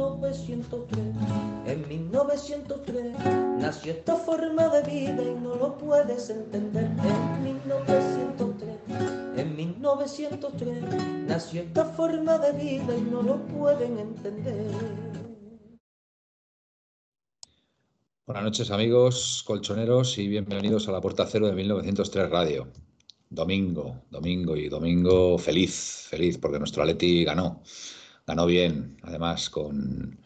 1903. En 1903 nació esta forma de vida y no lo puedes entender. En 1903, en 1903 nació esta forma de vida y no lo pueden entender. Buenas noches amigos colchoneros y bienvenidos a la Puerta Cero de 1903 Radio. Domingo, domingo y domingo feliz, feliz porque nuestro Atleti ganó, ganó bien, además con,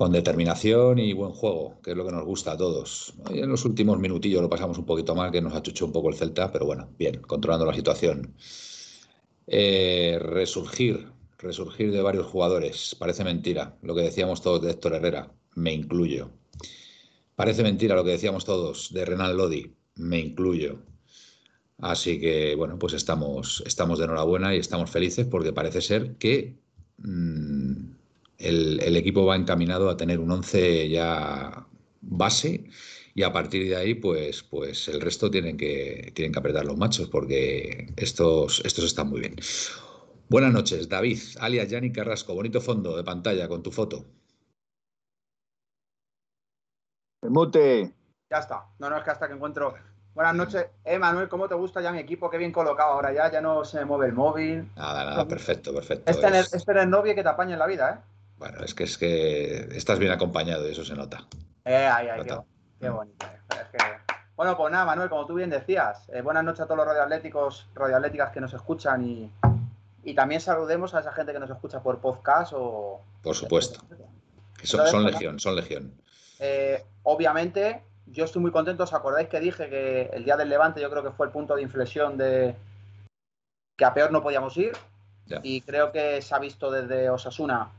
con determinación y buen juego, que es lo que nos gusta a todos. en los últimos minutillos lo pasamos un poquito mal, que nos achuchó un poco el Celta, pero bueno, bien, controlando la situación. Eh, resurgir, resurgir de varios jugadores, parece mentira, lo que decíamos todos de Héctor Herrera, me incluyo. Parece mentira lo que decíamos todos de Renan Lodi, me incluyo. Así que, bueno, pues estamos, estamos de enhorabuena y estamos felices porque parece ser que mm, el, equipo va encaminado a tener un 11 ya base y a partir de ahí, pues, pues el resto tienen que, tienen que apretar los machos porque estos, estos están muy bien. Buenas noches, David, alias Yanni Carrasco. Bonito fondo de pantalla con tu foto. Mute. Ya está. No, no, es que hasta que encuentro Buenas noches. Eh, Manuel, ¿cómo te gusta ya mi equipo? Qué bien colocado ahora ya, ya no se mueve el móvil. Nada, nada, perfecto, perfecto. Este, es... este novio que te apañe en la vida, ¿eh? Bueno, es que es que estás bien acompañado y eso se nota. Eh, ay, ay, qué, bonito. Bueno, pues nada, Manuel, como tú bien decías, eh, buenas noches a todos los radioatléticos, radioatléticas que nos escuchan y, y, también saludemos a esa gente que nos escucha por podcast o... Por supuesto. son, son legión, son legión. Eh, obviamente, yo estoy muy contento. ¿Os acordáis que dije que el día del Levante yo creo que fue el punto de inflexión de que a peor no podíamos ir? Y creo que se ha visto desde Osasuna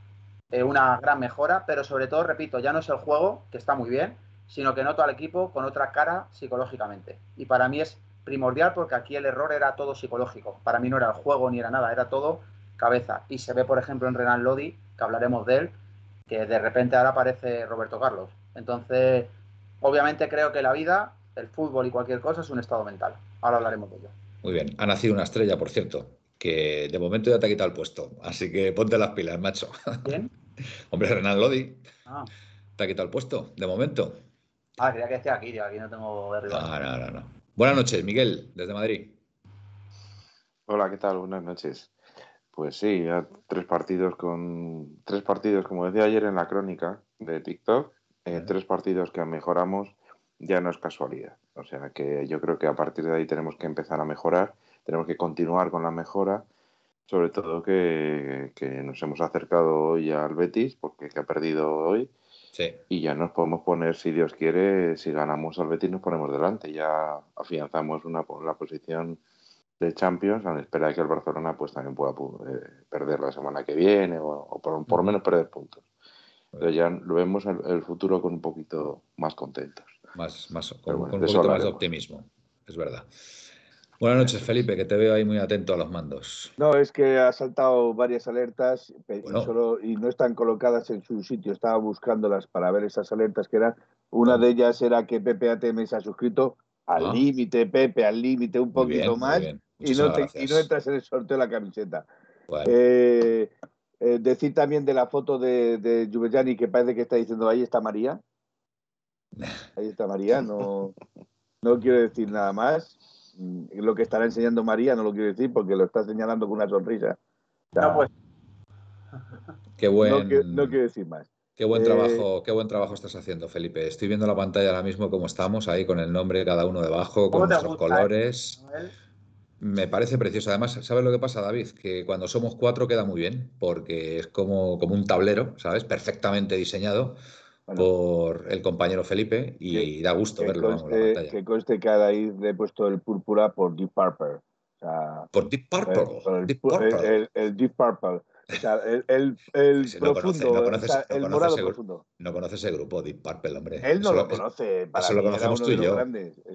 eh, una gran mejora, pero sobre todo, repito, ya no es el juego, que está muy bien, sino que noto al equipo con otra cara psicológicamente. Y para mí es primordial porque aquí el error era todo psicológico. Para mí no era el juego ni era nada, era todo cabeza. Y se ve, por ejemplo, en Renan Lodi, que hablaremos de él, que de repente ahora aparece Roberto Carlos. Entonces, Obviamente creo que la vida, el fútbol y cualquier cosa es un estado mental. Ahora hablaremos de ello. Muy bien. Ha nacido una estrella, por cierto, que de momento ya te ha quitado el puesto. Así que ponte las pilas, macho. ¿Quién? Hombre, Renan Lodi. Ah. Te ha quitado el puesto, de momento. Ah, quería que esté aquí, aquí no tengo de No, no, no, no. Buenas noches, Miguel, desde Madrid. Hola, ¿qué tal? Buenas noches. Pues sí, ya tres partidos con tres partidos, como decía ayer en la crónica de TikTok, eh, tres partidos que mejoramos ya no es casualidad. O sea que yo creo que a partir de ahí tenemos que empezar a mejorar, tenemos que continuar con la mejora, sobre todo que, nos hemos acercado hoy al Betis, porque que ha perdido hoy. Y ya nos podemos poner, si Dios quiere, si ganamos al Betis nos ponemos delante. Ya afianzamos una, la posición de Champions a la espera de que el Barcelona pues también pueda eh, perder la semana que viene o, por, por, lo menos perder puntos. Pero ya lo vemos el, el futuro con un poquito más contentos. Más, más, con, un poquito más de optimismo, es verdad. Buenas noches, Felipe, que te veo ahí muy atento a los mandos. No, es que ha saltado varias alertas y, no están colocadas en su sitio. Estaba buscándolas para ver esas alertas que eran. Una de ellas era que Pepe ATM se ha suscrito al ah. límite, Pepe, al límite, un poquito más. Y no, y no, entras en el sorteo de la camiseta. Eh, eh, decir también de la foto de, de que parece que está diciendo ahí está María. Ahí está María, no, no quiero decir nada más. Mm, lo que estará enseñando María no lo quiero decir porque lo está señalando con una sonrisa. no, pues. Qué buen... no, quiero, decir más. Qué buen, trabajo, eh, qué buen trabajo estás haciendo, Felipe. Estoy viendo la pantalla ahora mismo como estamos, ahí con el nombre de cada uno debajo, con nuestros colores. Me parece precioso. Además, ¿sabes lo que pasa, David? Que cuando somos cuatro queda muy bien, porque es como, como un tablero, ¿sabes? Perfectamente diseñado por el compañero Felipe y da gusto verlo. que conste que ahí le he puesto el púrpura por Deep Purple. por Deep Purple. El, Deep Purple. El, Deep Purple. O sea, el, profundo, no conoces, el morado profundo. No conoces el grupo Deep Purple, hombre. Él no lo conoce. Para eso lo conocemos tú y yo.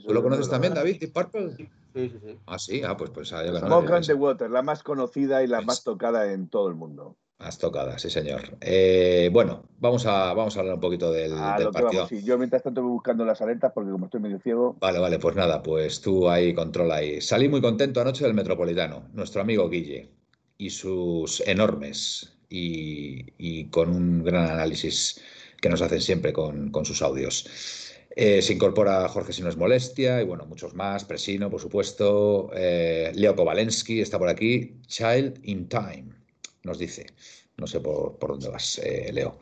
¿Tú lo conoces también, David, Deep Purple? Sí, sí, sí. Ah, sí, ah, pues, pues ah, Smoke on the Water, la más conocida y la más tocada en todo el mundo. Más tocada, sí, señor. Eh, bueno, vamos a, vamos a hablar un poquito del, partido. Yo mientras tanto voy buscando las alertas porque como estoy medio ciego. Vale, vale, pues nada, pues tú ahí controla ahí. Salí muy contento anoche del Metropolitano, nuestro amigo Guille y sus enormes y, con un gran análisis que nos hacen siempre con, sus audios. Eh, se incorpora Jorge Si no es molestia y bueno, muchos más, Presino, por supuesto, eh, Leo Kovalensky está por aquí, Child in Time, nos dice. No sé por, dónde vas, eh, Leo.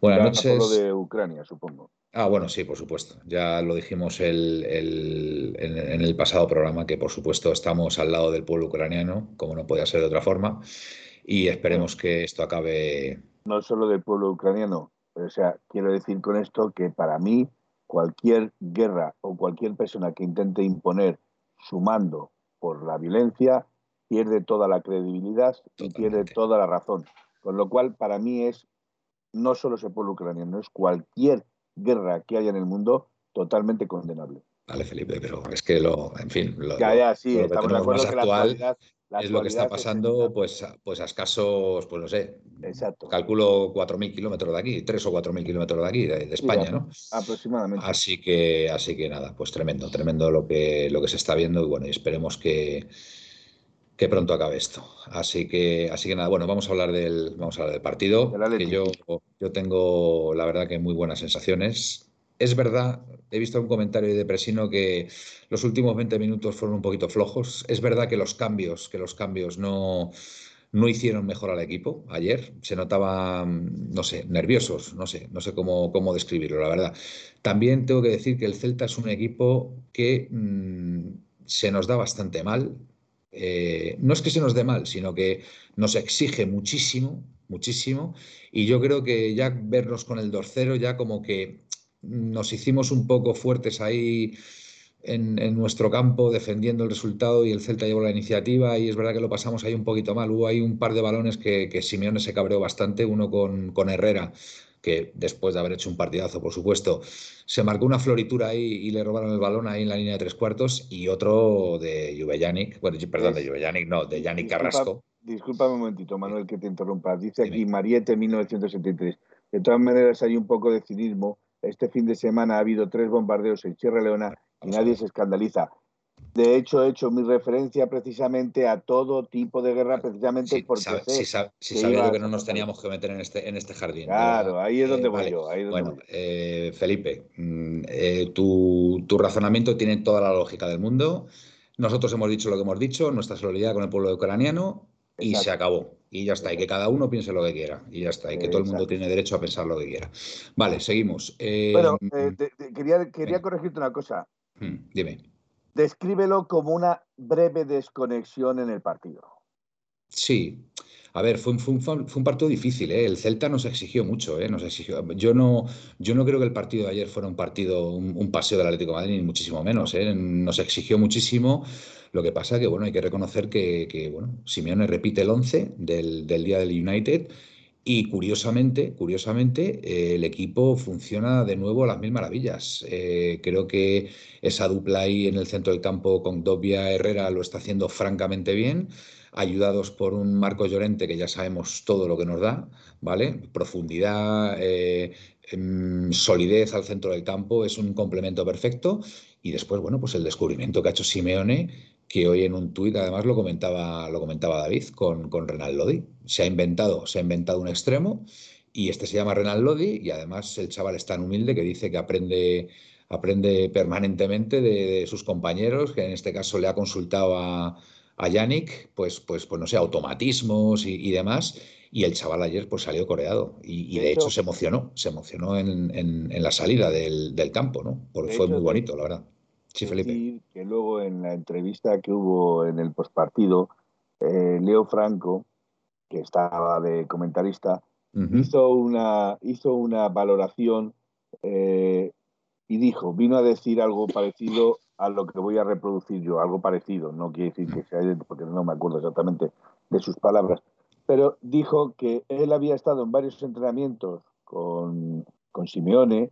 Buenas noches. Por lo de Ucrania, supongo. Ah, bueno, sí, por supuesto. Ya lo dijimos el, en, el pasado programa que, por supuesto, estamos al lado del pueblo ucraniano, como no podía ser de otra forma, y esperemos que esto acabe. No solo del pueblo ucraniano, o sea, quiero decir con esto que para mí cualquier guerra o cualquier persona que intente imponer su mando por la violencia pierde toda la credibilidad y pierde toda la razón. Con lo cual, para mí es no solo ese pueblo ucraniano, es cualquier guerra que haya en el mundo totalmente condenable. Vale, Felipe, pero es que lo, en fin, lo, sí, estamos de acuerdo que actual es lo que está pasando, pues, pues a escasos, pues no sé, Exacto. calculo 4.000 kilómetros de aquí, 3 o 4.000 kilómetros de aquí, de, España, ¿no? Aproximadamente. Así que, así que nada, pues tremendo, tremendo lo que, lo que se está viendo y bueno, esperemos que, que pronto acabe esto. Así que, así que nada, bueno, vamos a hablar del, vamos a hablar del partido. que yo, yo tengo, la verdad, que muy buenas sensaciones. Es verdad, he visto un comentario de Presino que los últimos 20 minutos fueron un poquito flojos. Es verdad que los cambios, que los cambios no, no hicieron mejor al equipo ayer. Se notaban, no sé, nerviosos, no sé, no sé cómo, cómo describirlo, la verdad. También tengo que decir que el Celta es un equipo que mm, se nos da bastante mal. Eh, no es que se nos dé mal, sino que nos exige muchísimo, muchísimo. Y yo creo que ya vernos con el 2-0 ya como que nos hicimos un poco fuertes ahí en, nuestro campo defendiendo el resultado y el Celta llevó la iniciativa y es verdad que lo pasamos ahí un poquito mal. Hubo ahí un par de balones que, Simeone se cabreó bastante, uno con Herrera que después de haber hecho un partidazo, por supuesto, se marcó una floritura ahí y le robaron el balón ahí en la línea de tres cuartos, y otro de Juvellanic, bueno, perdón, de Juvellanic, no, de Yannick Carrasco. Disculpame un momentito, Manuel, que te interrumpa. Dice aquí Mariette 1973. De todas maneras, hay un poco de cinismo. Este fin de semana ha habido tres bombardeos en Sierra Leona y nadie se escandaliza. De hecho, he hecho mi referencia precisamente a todo tipo de guerra, precisamente porque. si, sabía que no nos teníamos que meter en este, en este jardín. Claro, ahí es donde eh, voy yo. bueno, eh, Felipe, mm, eh, tu, razonamiento tiene toda la lógica del mundo. Nosotros hemos dicho lo que hemos dicho, nuestra solidaridad con el pueblo ucraniano, y se acabó. Y ya está, y que cada uno piense lo que quiera. Y ya está, y que todo el mundo tiene derecho a pensar lo que quiera. Vale, seguimos. bueno, quería, quería corregirte una cosa. Hmm, dime descríbelo como una breve desconexión en el partido. Sí. A ver, fue, un partido difícil, ¿eh? el Celta nos exigió mucho, ¿eh? Yo no, creo que el partido de ayer fuera un partido, un, paseo del Atlético de Madrid, ni muchísimo menos. ¿eh? Nos exigió muchísimo. Lo que pasa que, bueno, hay que reconocer que, bueno, Simeone repite el 11 del, del día del United y curiosamente, curiosamente, eh, el equipo funciona de nuevo a las mil maravillas. Eh, creo que esa dupla ahí en el centro del campo con Dobia Herrera lo está haciendo francamente bien, ayudados por un Marco Llorente que ya sabemos todo lo que nos da, ¿vale? Profundidad, eh, em, solidez al centro del campo, es un complemento perfecto. Y después, bueno, pues el descubrimiento que ha hecho Simeone que hoy en un tuit además lo comentaba, lo comentaba David con, con Renal Lodi. Se ha inventado, se ha inventado un extremo y este se llama Renal Lodi y además el chaval es tan humilde que dice que aprende, aprende permanentemente de, sus compañeros, que en este caso le ha consultado a, a Yannick, pues, pues, pues no sé, automatismos y, demás. Y el chaval ayer pues salió coreado y, de, hecho, se emocionó, se emocionó en, en, la salida del, del campo, ¿no? Porque fue muy bonito, la verdad. Sí, Felipe. que luego en la entrevista que hubo en el postpartido, eh, Leo Franco, que estaba de comentarista, hizo, una, hizo una valoración eh, y dijo, vino a decir algo parecido a lo que voy a reproducir yo, algo parecido, no quiere decir que sea, porque no me acuerdo exactamente de sus palabras, pero dijo que él había estado en varios entrenamientos con, con Simeone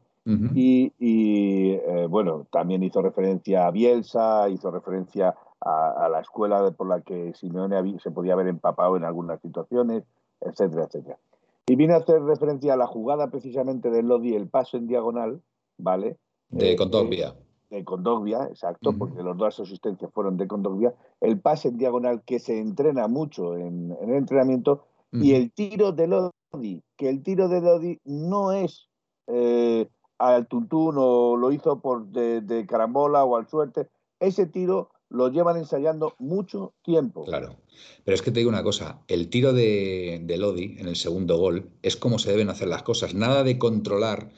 y, eh, bueno, también hizo referencia a Bielsa, hizo referencia a, la escuela por la que Simeone se podía haber empapado en algunas situaciones, etcétera, etcétera. Y vine a hacer referencia a la jugada precisamente de Lodi, el paso en diagonal, ¿vale? De eh, Condogbia. De Condogbia, exacto, porque los dos asistencias fueron de Condogbia. El pase en diagonal que se entrena mucho en, el entrenamiento y el tiro de Lodi, que el tiro de Lodi no es eh, al tuntún o lo hizo por de, de carambola o al suerte. Ese tiro lo llevan ensayando mucho tiempo. Claro. Pero es que te digo una cosa, el tiro de, Lodi en el segundo gol es como se deben hacer las cosas, nada de controlar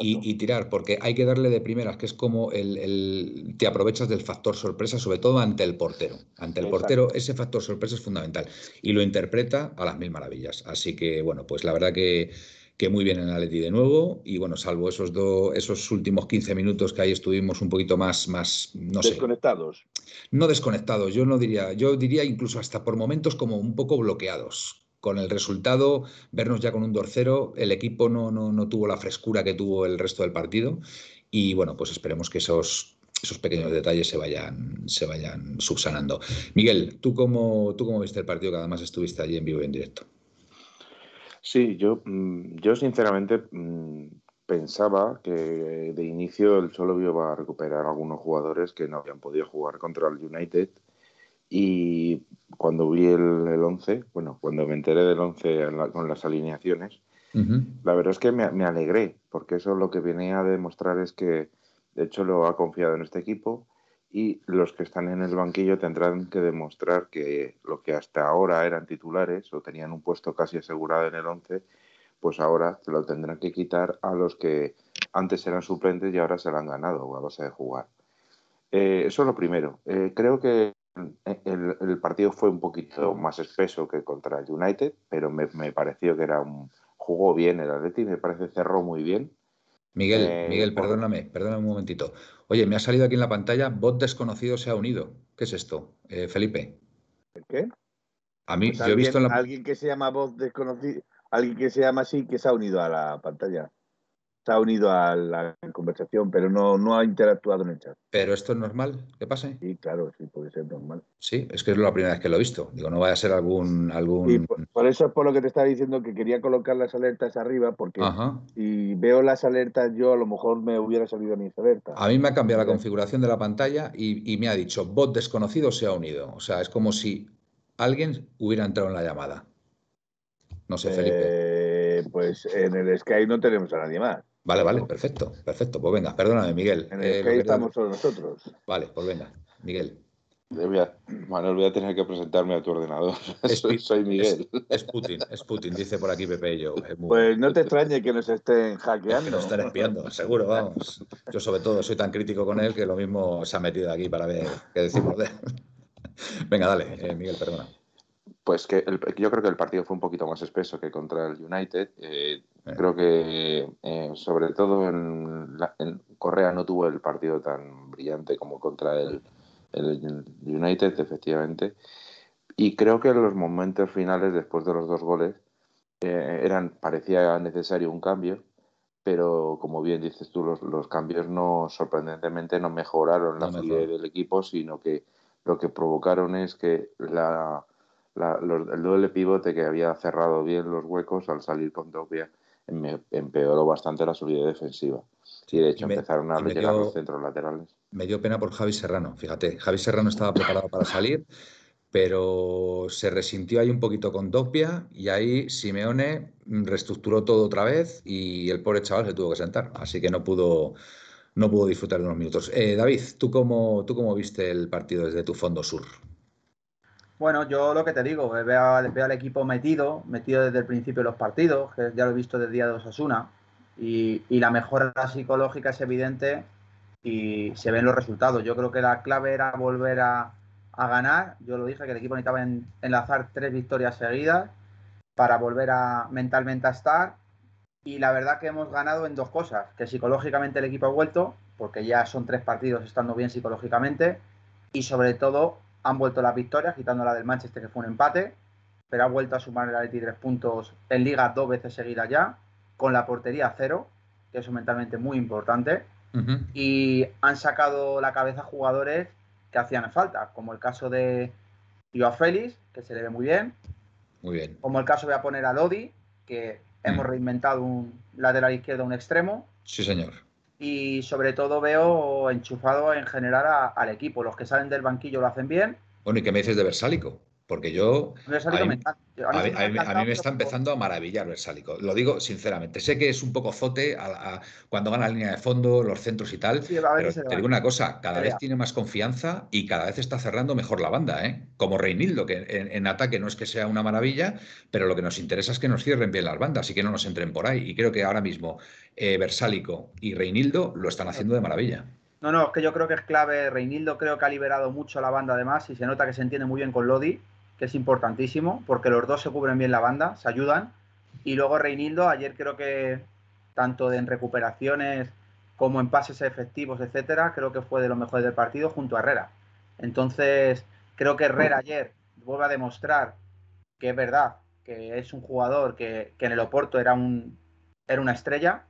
y, tirar, porque hay que darle de primeras, que es como el, te aprovechas del factor sorpresa, sobre todo ante el portero. Ante el portero ese factor sorpresa es fundamental y lo interpreta a las mil maravillas. Así que, bueno, pues la verdad que que muy bien en Atleti de nuevo y bueno, salvo esos dos, esos últimos 15 minutos que ahí estuvimos un poquito más, más no desconectados. No desconectados, yo no diría, yo diría incluso hasta por momentos como un poco bloqueados. Con el resultado, vernos ya con un dorcero, el equipo no, no, no tuvo la frescura que tuvo el resto del partido y bueno, pues esperemos que esos esos pequeños detalles se vayan, se vayan subsanando. Miguel, ¿tú cómo, ¿tú cómo viste el partido que además estuviste allí en vivo y en directo? Sí, yo, mm, yo sinceramente mm, pensaba que de inicio el solo iba a recuperar algunos jugadores que no habían podido jugar contra el United. Y cuando vi el, el 11, bueno, cuando me enteré del 11 con las alineaciones, la verdad es que me, me, alegré, porque eso lo que venía a demostrar es que, de hecho, lo ha confiado en este equipo y los que están en el banquillo tendrán que demostrar que lo que hasta ahora eran titulares o tenían un puesto casi asegurado en el 11, pues ahora lo tendrán que quitar a los que antes eran suplentes y ahora se lo han ganado a base de jugar. Eh, eso es lo primero. Eh, creo que el, partido fue un poquito más espeso que contra el United, pero me, me pareció que era un, jugó bien el Atleti, me parece cerró muy bien Miguel, eh, Miguel, perdóname, perdóname un momentito. Oye, me ha salido aquí en la pantalla, bot desconocido se ha unido. ¿Qué es esto, eh, Felipe? ¿Qué? A mí, pues yo he visto en la... Alguien que se llama bot desconocido, alguien que se llama así, que se ha unido a la pantalla se ha unido a la conversación, pero no, no ha interactuado en el chat. ¿Pero esto es normal ¿Qué pase? Sí, claro, sí, puede ser normal. Sí, es que es la primera vez que lo he visto. Digo, no vaya a ser algún... algún... por, eso es por lo que te estaba diciendo que quería colocar las alertas arriba, porque si veo las alertas yo a lo mejor me hubiera salido mis alertas. A mí me ha cambiado la configuración de la pantalla y, me ha dicho, bot desconocido se ha unido. O sea, es como si alguien hubiera entrado en la llamada. No sé, Felipe. Eh, pues en el Skype no tenemos a nadie más. Vale, vale, perfecto, perfecto. Pues venga, perdóname, Miguel. En el eh, estamos todos nosotros. Vale, pues venga, Miguel. Voy a, Manuel, voy a tener que presentarme a tu ordenador. soy, Miguel. Es, Putin, es Putin, dice por aquí Pepe y yo. Pues no te extrañe que nos estén hackeando. que nos estén espiando, seguro, vamos. Yo sobre todo soy tan crítico con él que lo mismo se ha metido aquí para ver qué decimos de él. Venga, dale, eh, Miguel, perdona. Pues que yo creo que el partido fue un poquito más espeso que contra el United. Eh, creo que eh, sobre todo en, Correa no tuvo el partido tan brillante como contra el, United, efectivamente. Y creo que en los momentos finales, después de los dos goles, eh, eran, parecía necesario un cambio, pero como bien dices tú, los, los cambios no sorprendentemente no mejoraron la fluidez del equipo, sino que lo que provocaron es que la el doble pivote que había cerrado bien los huecos al salir con Topia empeoró bastante la solidez defensiva. Sí, de hecho empezaron a llegar los centros laterales. Me dio pena por Javi Serrano, fíjate. Javi Serrano estaba preparado para salir, pero se resintió ahí un poquito con Topia y ahí Simeone reestructuró todo otra vez y el pobre chaval se tuvo que sentar, así que no pudo, no pudo disfrutar de unos minutos. Eh, David, ¿tú cómo, ¿tú cómo viste el partido desde tu fondo sur? Bueno, yo lo que te digo, veo, al equipo metido, metido desde el principio de los partidos, que ya lo he visto desde día de Osasuna, y, y la mejora psicológica es evidente y se ven los resultados. Yo creo que la clave era volver a, ganar. Yo lo dije que el equipo necesitaba enlazar tres victorias seguidas para volver a mentalmente a estar. Y la verdad que hemos ganado en dos cosas, que psicológicamente el equipo ha vuelto, porque ya son tres partidos estando bien psicológicamente, y sobre todo han vuelto las victorias, quitando la del Manchester, que fue un empate. pero ha vuelto a sumar el Atleti tres puntos en Liga dos veces seguidas ya, con la portería cero, que es mentalmente muy importante. Y han sacado la cabeza jugadores que hacían falta, como el caso de Joao Félix, que se le ve muy bien. Muy bien. Como el caso voy a poner a Lodi, que hemos mm. reinventado un lateral izquierdo, un extremo. Sí, señor. Y sobre todo veo enchufado en general al equipo. Los que salen del banquillo lo hacen bien. Bueno, ¿y qué me dices de Versálico? Porque yo. A mí, me, está empezando a maravillar Versálico. Lo digo sinceramente. Sé que es un poco zote cuando gana la línea de fondo, los centros y tal. pero te digo una cosa: cada vez tiene más confianza y cada vez está cerrando mejor la banda. ¿eh? Como Reinildo, que en, ataque no es que sea una maravilla, pero lo que nos interesa es que nos cierren bien las bandas y que no nos entren por ahí. Y creo que ahora mismo eh, Versálico y Reinildo lo están haciendo de maravilla. No, no, es que yo creo que es clave. Reinildo creo que ha liberado mucho la banda además y se nota que se entiende muy bien con Lodi es importantísimo, porque los dos se cubren bien la banda, se ayudan. Y luego Reinildo, ayer creo que tanto en recuperaciones como en pases efectivos, etcétera, creo que fue de los mejores del partido junto a Herrera. Entonces, creo que Herrera ayer vuelve a demostrar que es verdad, que es un jugador que, que en el Oporto era, un, era una estrella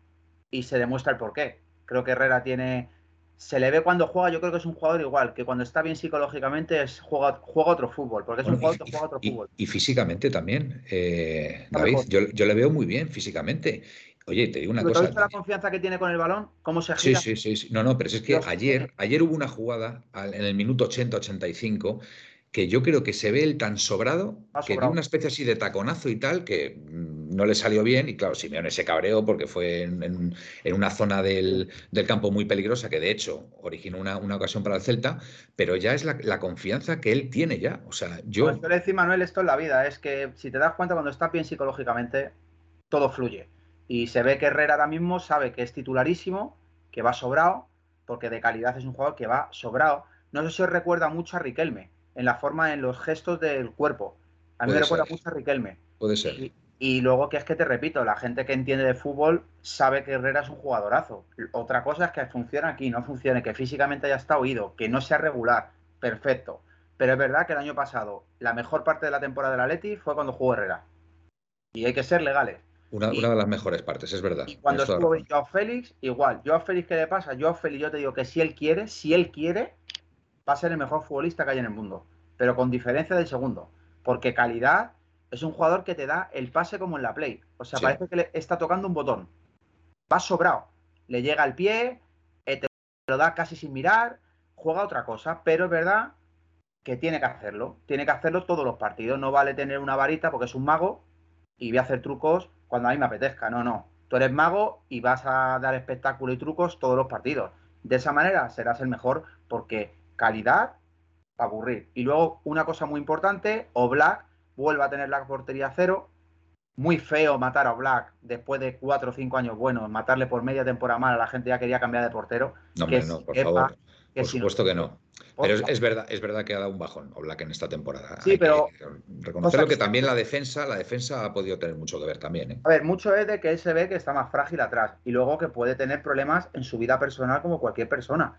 y se demuestra el porqué. Creo que Herrera tiene se le ve cuando juega, yo creo que es un jugador igual, que cuando está bien psicológicamente es, juega, juega otro fútbol, porque es un jugador que juega otro fútbol. Y físicamente también, eh, David, yo, le veo muy bien físicamente. Oye, te digo una cosa. la confianza que tiene con el balón? ¿Cómo se gira? Sí, sí, sí. No, no, pero es que ayer, ayer hubo una jugada en el minuto 80-85 que yo creo que se ve el tan sobrado, que tiene una especie así de taconazo y tal, que mm, no le salió bien. Y claro, Simeone se cabreó porque fue en, una zona del, campo muy peligrosa, que de hecho originó una, ocasión para el Celta, pero ya es la, confianza que él tiene ya. O sea, yo. Pues yo le decía, Manuel, esto en la vida, es que si te das cuenta, cuando está bien psicológicamente, todo fluye. Y se ve que Herrera ahora mismo sabe que es titularísimo, que va sobrado, porque de calidad es un jugador que va sobrado. No sé si os recuerda mucho a Riquelme en la forma, en los gestos del cuerpo. A mí me recuerda mucho a Riquelme. Puede ser. Y, luego que es que te repito, la gente que entiende de fútbol sabe que Herrera es un jugadorazo. Otra cosa es que funcione aquí, no funcione, que físicamente haya estado oído, que no sea regular, perfecto. Pero es verdad que el año pasado, la mejor parte de la temporada del Atleti fue cuando jugó Herrera. Y hay que ser legales. Una, de las mejores partes, es verdad. Y cuando estuvo Joao Félix, igual. Joao Félix, ¿qué le pasa? Joao Félix, yo te digo que si él quiere, si él quiere, va a ser el mejor futbolista que hay en el mundo pero con diferencia del segundo. Porque calidad es un jugador que te da el pase como en la play. O sea, parece que le está tocando un botón. Va sobrado. Le llega al pie, eh, te lo da casi sin mirar, juega otra cosa, pero es verdad que tiene que hacerlo. Tiene que hacerlo todos los partidos. No vale tener una varita porque es un mago y voy a hacer trucos cuando a mí me apetezca. No, no. Tú eres mago y vas a dar espectáculo y trucos todos los partidos. De esa manera serás el mejor porque calidad aburrir. Y luego, una cosa muy importante, Black vuelve a tener la portería cero. Muy feo matar a Black después de cuatro o cinco años bueno matarle por media temporada mal, a la gente ya quería cambiar de portero. No, no, por favor. por supuesto que no. Pero es, verdad, es verdad que ha dado un bajón Black en esta temporada. Sí, pero. reconocerlo que, también la defensa, la defensa ha podido tener mucho que ver también. ¿eh? A ver, mucho es de que él se ve que está más frágil atrás. Y luego que puede tener problemas en su vida personal como cualquier persona.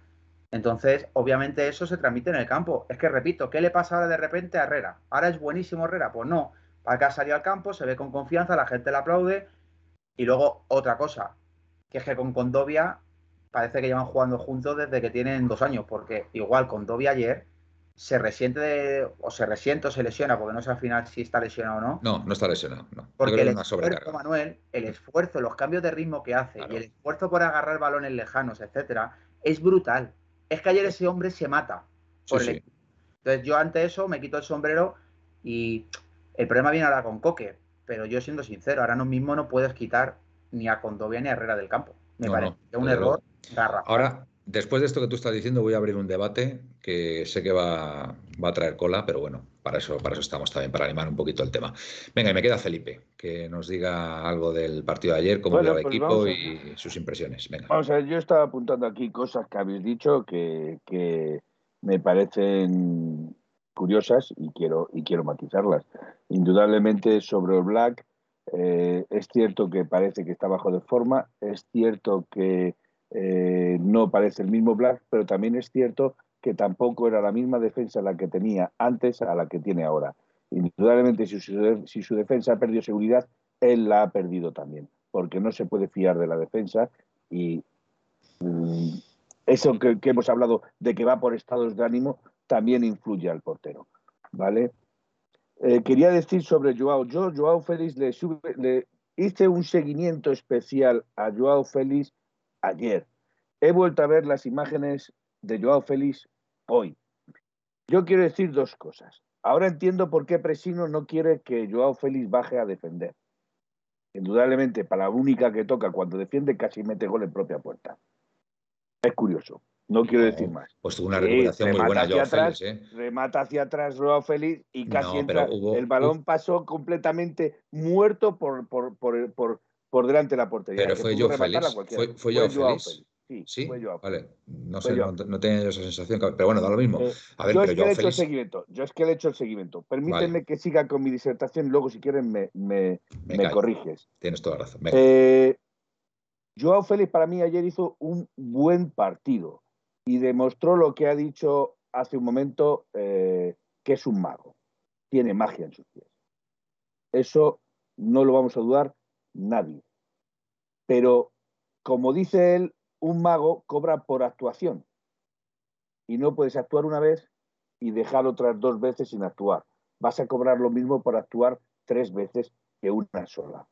Entonces, obviamente eso se transmite en el campo. Es que, repito, ¿qué le pasa ahora de repente a Herrera? ¿Ahora es buenísimo Herrera? Pues no. Para que ha salido al campo, se ve con confianza, la gente le aplaude. Y luego, otra cosa, que es que con Condovia parece que llevan jugando juntos desde que tienen dos años, porque igual Condovia ayer se resiente o se resiente o se lesiona, porque no sé al final si está lesionado o no. No, no está lesionado, no. Porque el esfuerzo, Manuel, el esfuerzo, los cambios de ritmo que hace y el esfuerzo por agarrar balones lejanos, etcétera, es brutal es que ayer ese hombre se mata. Entonces yo ante eso me quito el sombrero y el problema viene ahora con Coque. Pero yo siendo sincero, ahora mismo no puedes quitar ni a Condovia ni a Herrera del campo. Me parece un error. Ahora, después de esto que tú estás diciendo, voy a abrir un debate que sé que va, va, a traer cola, pero bueno, para eso, para eso estamos también, para animar un poquito el tema. Venga, y me queda Felipe, que nos diga algo del partido de ayer, cómo vio el pues equipo y sus impresiones. Venga. Vamos a ver, yo estaba apuntando aquí cosas que habéis dicho que, que me parecen curiosas y quiero, y quiero matizarlas. Indudablemente sobre el Black, eh, es cierto que parece que está bajo de forma, es cierto que eh, no parece el mismo Black, pero también es cierto que tampoco era la misma defensa la que tenía antes a la que tiene ahora. Indudablemente, si su, defensa ha perdido seguridad, él la ha perdido también, porque no se puede fiar de la defensa y mm, eso que, hemos hablado de que va por estados de ánimo también influye al portero, ¿vale? Eh, quería decir sobre Joao. Yo, Joao Félix, le, le hice un seguimiento especial a Joao Félix ayer. He vuelto a ver las imágenes de Joao Félix hoy. Yo quiero decir dos cosas. Ahora entiendo por qué Presino no quiere que Joao Félix baje a defender. Indudablemente, para la única que toca cuando defiende, casi mete gol en propia puerta. Es curioso. No quiero decir más. Pues tuvo una recuperación muy buena Joao Félix. ¿eh? Remata hacia atrás Joao Félix y casi entra. el balón pasó completamente muerto por, por, por, por, delante de la portería. Pero fue Joao Félix. Fue, fue Joao Félix. Sí, vale. No sé, no, no, tenía esa sensación, pero bueno, da lo mismo. Eh, a ver, yo, es que le he hecho el seguimiento. Yo es que le he hecho el seguimiento. Permítanme que siga con mi disertación y luego, si quieren, me, me, corriges. Tienes toda la razón. Eh, Joao Félix para mí ayer hizo un buen partido y demostró lo que ha dicho hace un momento, eh, que es un mago. Tiene magia en sus pies. Eso no lo vamos a dudar nadie. Pero, como dice él, un mago cobra por actuación. Y no puedes actuar una vez y dejar otras dos veces sin actuar. Vas a cobrar lo mismo por actuar tres veces que una sola.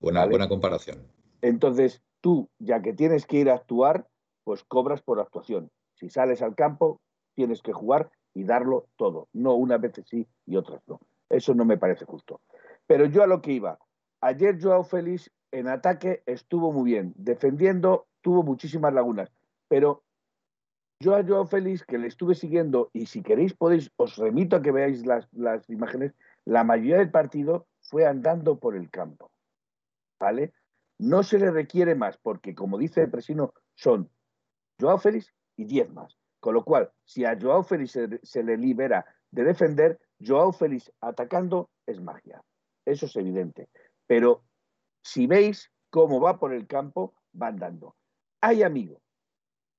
Buena, buena comparación. Entonces, tú, ya que tienes que ir a actuar, pues cobras por actuación. Si sales al campo, tienes que jugar y darlo todo. No una vez sí y otras no. Eso no me parece justo. Pero yo a lo que iba. Ayer Joao Félix en ataque estuvo muy bien. Defendiendo tuvo muchísimas lagunas. Pero yo a Joao Félix, que le estuve siguiendo, y si queréis podéis, os remito a que veáis las, las imágenes, la mayoría del partido fue andando por el campo. ¿Vale? No se le requiere más, porque como dice el presino, son Joao Félix y 10 más. Con lo cual, si a Joao Félix se, se, le libera de defender, Joao Félix atacando es magia. Eso es evidente. Pero si veis cómo va por el campo, va andando. Ay, amigo,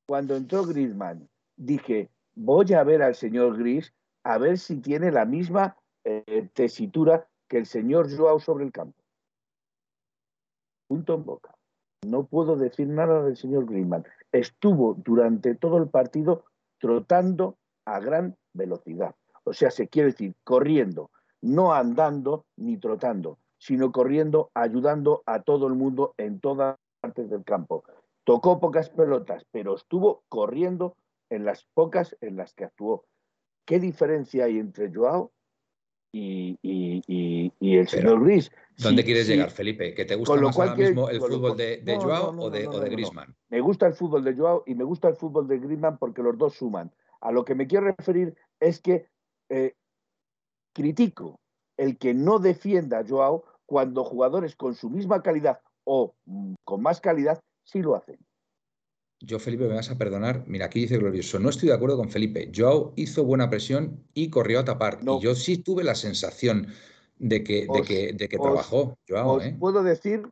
cuando entró Griezmann, dije, voy a ver al señor Gris a ver si tiene la misma eh, tesitura que el señor Joao sobre el campo. Punto en boca. No puedo decir nada del señor Griezmann. Estuvo durante todo el partido trotando a gran velocidad. O sea, se quiere decir, corriendo, no andando ni trotando, sino corriendo, ayudando a todo el mundo en todas partes del campo. Tocó pocas pelotas, pero estuvo corriendo en las pocas en las que actuó. ¿Qué diferencia hay entre Joao y, el señor Gris? ¿Dónde quieres llegar, Felipe? ¿Que te gusta más ahora mismo el fútbol de, Joao o de, o Griezmann? Me gusta el fútbol de Joao y me gusta el fútbol de Griezmann porque los dos suman. A lo que me quiero referir es que eh, critico el que no defienda a Joao cuando jugadores con su misma calidad o con más calidad sí lo hacen. Yo, Felipe, me vas a perdonar. Mira, aquí dice Glorioso. No estoy de acuerdo con Felipe. Joao hizo buena presión y corrió a tapar. Y yo sí tuve la sensación de que, de que, trabajó. Joao, os ¿eh? puedo decir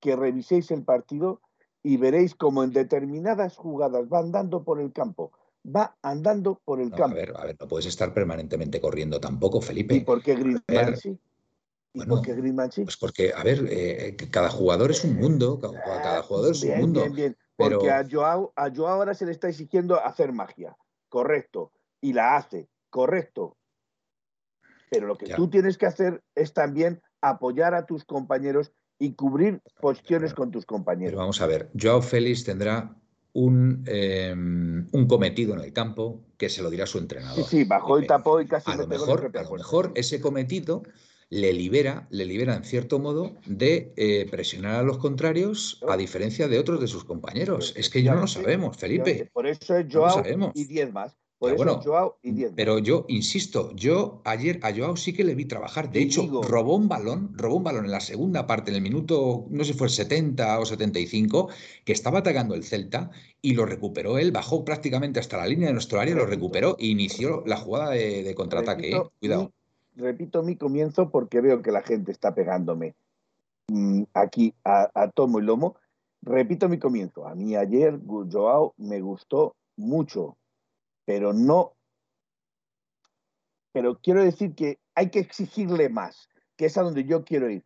que reviséis el partido y veréis cómo en determinadas jugadas va andando por el campo. Va andando por el campo. A ver, a ver, no puedes estar permanentemente corriendo tampoco, Felipe. ¿Y por qué Griezmann sí? ¿Y por qué Griezmann sí? Pues porque, a ver, eh, cada jugador es un mundo. Cada, jugador es un mundo. Bien, bien. Porque a, Joao, a Joao ahora se le está exigiendo hacer magia, correcto, y la hace, correcto. Pero lo que tú tienes que hacer es también apoyar a tus compañeros y cubrir posiciones con tus compañeros. vamos a ver, Joao Félix tendrá un, em, un, cometido en el campo que se lo dirá su entrenador. Sí, sí, bajó y tapó y casi a lo mejor, A lo mejor ese cometido le libera, le libera en cierto modo de eh, presionar a los contrarios a diferencia de otros de sus compañeros. Es que ya no lo sabemos, Felipe. Por eso es Joao y 10 más. Por eso es Joao y 10 Pero yo insisto, yo ayer a Joao sí que le vi trabajar. De hecho, robó un balón, robó un balón en la segunda parte, en el minuto, no sé si fue 70 o 75, que estaba atacando el Celta y lo recuperó él, bajó prácticamente hasta la línea de nuestro área, lo recuperó e inició la jugada de, contraataque. ¿eh? Cuidado repito mi comienzo porque veo que la gente está pegándome mm, aquí a, tomo y lomo. Repito mi comienzo. A mí ayer Joao me gustó mucho, pero no pero quiero decir que hay que exigirle más, que es a donde yo quiero ir.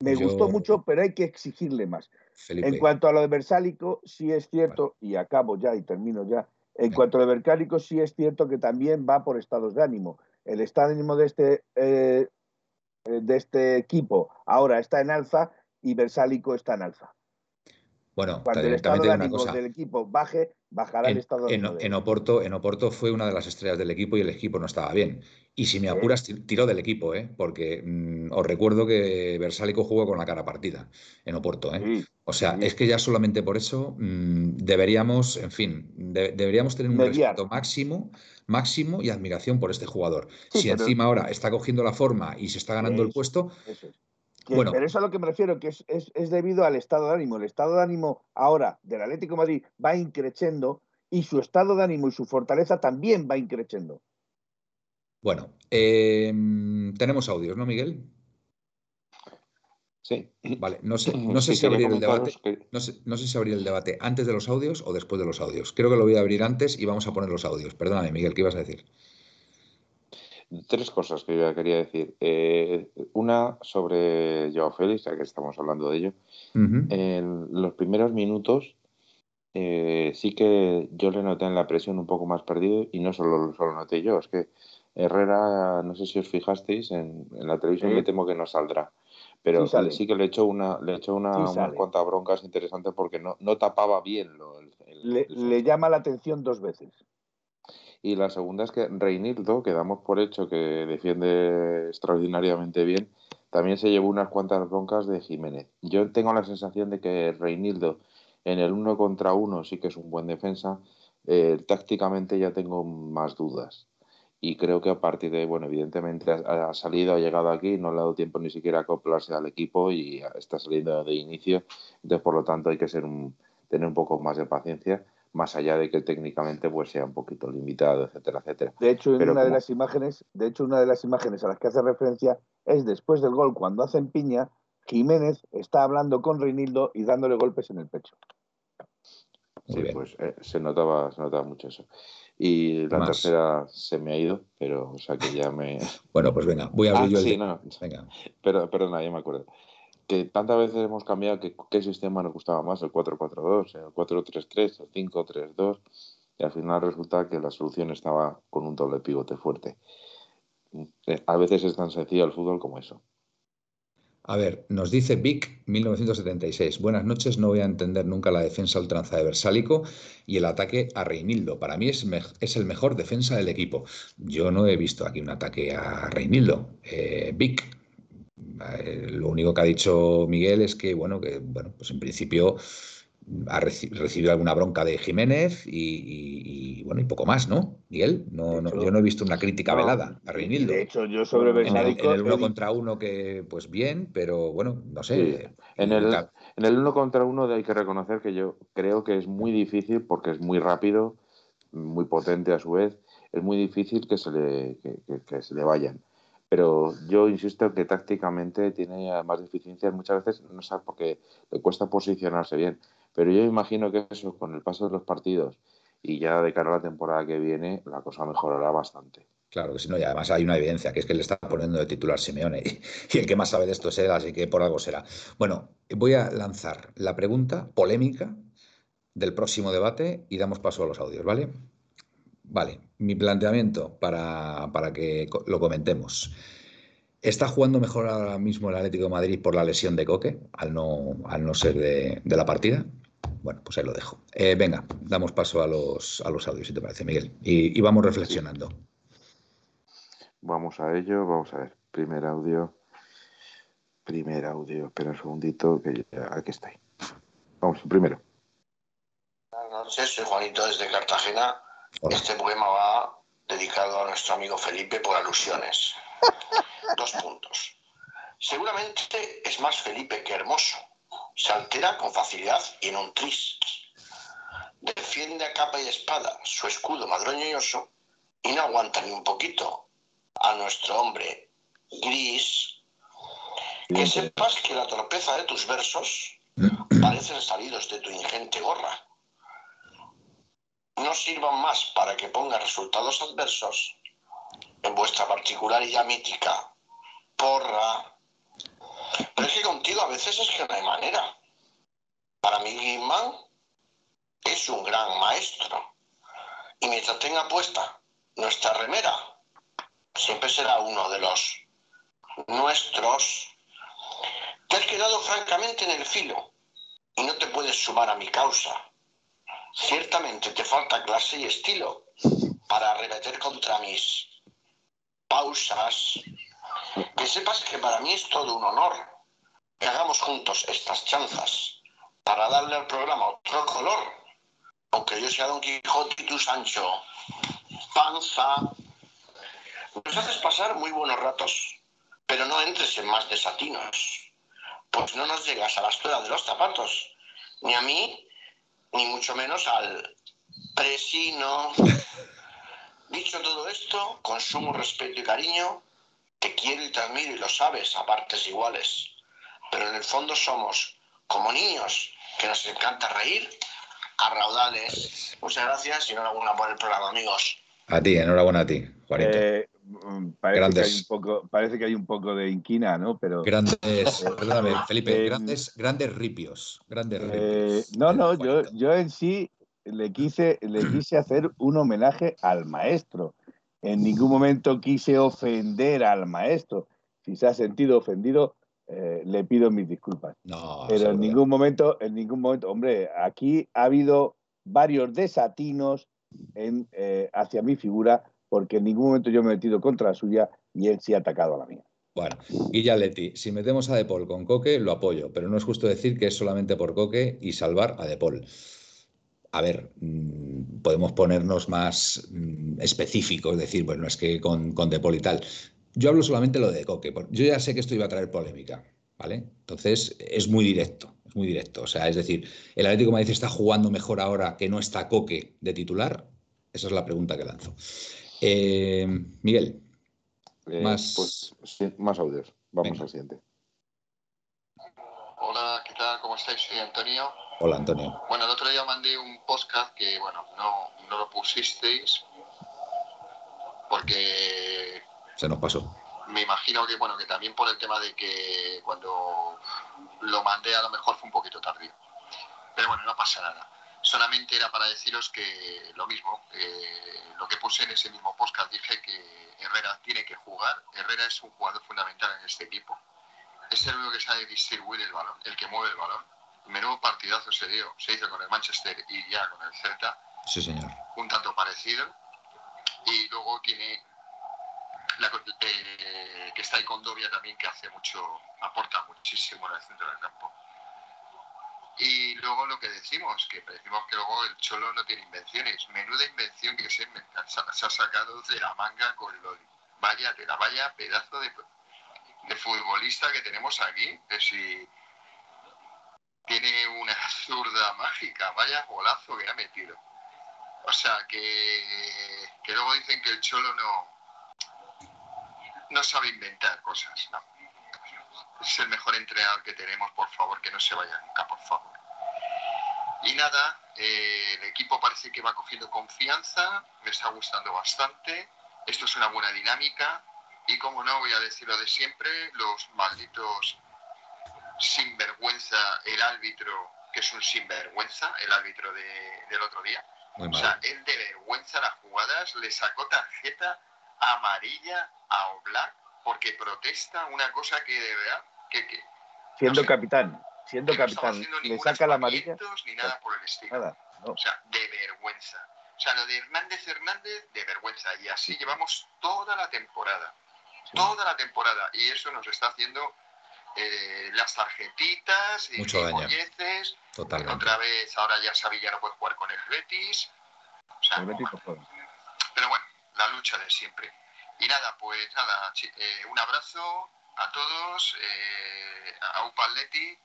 Me gustó mucho, pero hay que exigirle más. En cuanto a lo de Versálico, sí es cierto, y acabo ya y termino ya. En cuanto a lo de Versálico, sí es cierto que también va por estados de ánimo. El estado de ánimo de este, eh, de este equipo ahora está en alza y Versálico está en alza. Bueno, cuando el estado de ánimo del equipo baje, bajará el estado de. En, Oporto, en Oporto fue una de las estrellas del equipo y el equipo no estaba bien. Y si me apuras, tiró del equipo, ¿eh? porque mm, os recuerdo que Versálico jugó con la cara partida en Oporto. ¿eh? o sea, es que ya solamente por eso mm, deberíamos, en fin, deberíamos tener un respeto máximo, máximo y admiración por este jugador. si encima ahora está cogiendo la forma y se está ganando el puesto, bueno. Pero eso es a lo que me refiero, que es, debido al estado de ánimo. El estado de ánimo ahora del Atlético Madrid va increciendo y su estado de ánimo y su fortaleza también va increciendo. Bueno, em, tenemos audios, ¿no, Miguel? Sí. Vale, no sé, no sé si abrir el debate. No, sé, no sé si abrir el debate antes de los audios o después de los audios. Creo que lo voy a abrir antes y vamos a poner los audios. Perdóname, Miguel, ¿qué ibas a decir? Tres cosas que yo quería decir. Eh, una sobre Joao Félix, ya que estamos hablando de ello. En los primeros minutos eh, sí que yo le noté en la presión un poco más perdido y no solo, lo noté yo, es que Herrera, no sé si os fijasteis, en, la televisión me temo que no saldrá. Pero sí, que le echó una, le echó una, unas cuantas broncas interesantes porque no, no tapaba bien. Lo, le llama la atención dos veces. Y la segunda es que Reinildo, que damos por hecho que defiende extraordinariamente bien, también se llevó unas cuantas broncas de Jiménez. Yo tengo la sensación de que Reinildo en el uno contra uno sí que es un buen defensa. Eh, tácticamente ya tengo más dudas. Y creo que a partir de, bueno, evidentemente ha, salido, ha llegado aquí, no le ha dado tiempo ni siquiera a acoplarse al equipo y está saliendo de inicio. Entonces, por lo tanto, hay que ser un, tener un poco más de paciencia más allá de que técnicamente pues sea un poquito limitado, etcétera, etcétera. De hecho, en una de las imágenes, de hecho, una de las imágenes a las que hace referencia es después del gol, cuando hacen piña, Jiménez está hablando con Reinildo y dándole golpes en el pecho. sí, pues eh, se notaba, se notaba mucho eso. Y la tercera se me ha ido, pero o sea que ya me. Bueno, pues venga, voy a abrir ah, yo el. Sí, no, venga. Pero, perdona, ya me acuerdo que tantas veces hemos cambiado que qué sistema nos gustaba más, el 4-4-2, el 4-3-3, el 5-3-2, y al final resulta que la solución estaba con un doble pivote fuerte. Eh, a veces es tan sencillo el fútbol como eso. A ver, nos dice Vic 1976. Buenas noches, no voy a entender nunca la defensa ultranza de Versálico y el ataque a Reinildo. Para mí es, es, el mejor defensa del equipo. Yo no he visto aquí un ataque a Reinildo. Eh, Vic, eh, lo único que ha dicho Miguel es que, bueno, que bueno, pues en principio ha recibido alguna bronca de Jiménez y, bueno, y poco más, ¿no? Miguel, no, yo no he visto una crítica velada a Reinildo. De hecho, yo sobre en el, en el uno contra uno que, pues bien, pero bueno, no sé. En, el, en el uno contra uno hay que reconocer que yo creo que es muy difícil porque es muy rápido, muy potente a su vez, es muy difícil que se le, que se le vayan pero yo insisto que tácticamente tiene más deficiencias muchas veces, no sé, porque le cuesta posicionarse bien. Pero yo imagino que eso, con el paso de los partidos y ya de cara a la temporada que viene, la cosa mejorará bastante. Claro que si no, y además hay una evidencia, que es que le está poniendo de titular Simeone, y, el que más sabe de esto es él, así que por algo será. Bueno, voy a lanzar la pregunta polémica del próximo debate y damos paso a los audios, ¿vale? Vale, mi planteamiento para, que lo comentemos. ¿Está jugando mejor ahora mismo el Atlético de Madrid por la lesión de Coque, al no, al no ser de, la partida? Bueno, pues ahí lo dejo. Eh, venga, damos paso a los, a los audios, si te parece, Miguel. Y, vamos reflexionando. Vamos a ello, vamos a ver. Primer audio. Primer audio. Espera un segundito, que aquí está. Vamos, primero. Buenas noches, soy Juanito desde Cartagena. Este poema va dedicado a nuestro amigo Felipe por alusiones. Dos puntos. Seguramente es más Felipe que hermoso. Se altera con facilidad y en un tris. Defiende a capa y espada su escudo madroñoso y no aguanta ni un poquito a nuestro hombre gris. Que sepas que la torpeza de tus versos parecen salidos de tu ingente gorra no sirvan más para que ponga resultados adversos en vuestra particularidad mítica, porra. Pero es que contigo a veces es que no hay manera. Para mí Guimán es un gran maestro. Y mientras tenga puesta nuestra remera, siempre será uno de los nuestros. Te has quedado francamente en el filo y no te puedes sumar a mi causa. Ciertamente te falta clase y estilo para arremeter contra mis pausas. Que sepas que para mí es todo un honor que hagamos juntos estas chanzas para darle al programa otro color. Aunque yo sea Don Quijote y tú Sancho, panza. Nos haces pasar muy buenos ratos, pero no entres en más desatinos, pues no nos llegas a la suela de los zapatos, ni a mí, ni mucho menos al presino. Dicho todo esto, con sumo respeto y cariño, te quiero y te admiro y lo sabes a partes iguales. Pero en el fondo somos como niños que nos encanta reír a raudales. Muchas gracias y enhorabuena por el programa, amigos. A ti, enhorabuena a ti, Juanito. Eh, mm, parece, que hay un poco, parece que hay un poco de inquina, ¿no? Pero, grandes, perdóname, Felipe, grandes, grandes ripios. Grandes eh, no, no, yo, yo en sí le quise, le quise hacer un homenaje al maestro. En ningún momento quise ofender al maestro. Si se ha sentido ofendido, eh, le pido mis disculpas. No, Pero en ningún momento, en ningún momento, hombre, aquí ha habido varios desatinos eh, hacia mi figura, porque en ningún momento yo me he metido contra la suya y él sí ha atacado a la mía. Bueno, Guilla Leti, si metemos a Depol con Coque, lo apoyo, pero no es justo decir que es solamente por Coque y salvar a Depol a ver, mm, podemos ponernos más mm, específicos, decir, bueno, es que con, con Depol y tal. Yo hablo solamente lo de Coque. Yo ya sé que esto iba a traer polémica, ¿vale? Entonces, es muy directo, muy directo. O sea, es decir, ¿el Atlético Madrid está jugando mejor ahora que no está Coque de titular? Esa es la pregunta que lanzo. Eh, Miguel. Eh, más... Pues sí, más audios. Vamos al siguiente. Hola, ¿qué tal? ¿Cómo estáis? Soy Antonio. Hola, Antonio. Bueno, el otro día mandé un podcast que, bueno, no, no lo pusisteis porque... Se nos pasó. Me imagino que, bueno, que también por el tema de que cuando lo mandé a lo mejor fue un poquito tardío. Pero bueno, no pasa nada. Solamente era para deciros que lo mismo, lo que puse en ese mismo podcast, dije que Herrera tiene que jugar. Herrera es un jugador fundamental en este equipo. Es el único que sabe distribuir el balón, el que mueve el balón menudo partidazo se dio, se hizo con el Manchester y ya con el Celta. Sí, señor. Un tanto parecido. Y luego tiene eh, que está ahí con Dovia también, que hace mucho, aporta muchísimo en el centro del campo. Y luego lo que decimos, que decimos que luego el Cholo no tiene invenciones. Menuda invención que se, se ha sacado de la manga con lo vaya, de la vaya pedazo de, de futbolista que tenemos aquí. De si tiene una zurda mágica, vaya golazo que ha metido. O sea, que, que luego dicen que el Cholo no, no sabe inventar cosas, no. Es el mejor entrenador que tenemos, por favor, que no se vaya nunca, por favor. Y nada, eh, el equipo parece que va cogiendo confianza, me está gustando bastante, esto es una buena dinámica y como no, voy a decir lo de siempre, los malditos sinvergüenza el árbitro, que es un sinvergüenza, el árbitro del otro día. o sea, él de vergüenza las jugadas le sacó tarjeta amarilla a Oblak porque protesta una cosa que de verdad que, siendo capitán siendo capitán le saca la amarilla ni nada por el estilo. o sea de vergüenza. O sea lo de Hernández Hernández de vergüenza. Y así llevamos toda la temporada toda la temporada. Y eso nos está haciendo eh, las tarjetitas y Mucho daño. Otra vez, ahora ya ya no puede jugar con el Betis. pero bueno, la lucha de siempre. Y nada, pues nada, eh, un abrazo a todos, eh, a Upaletti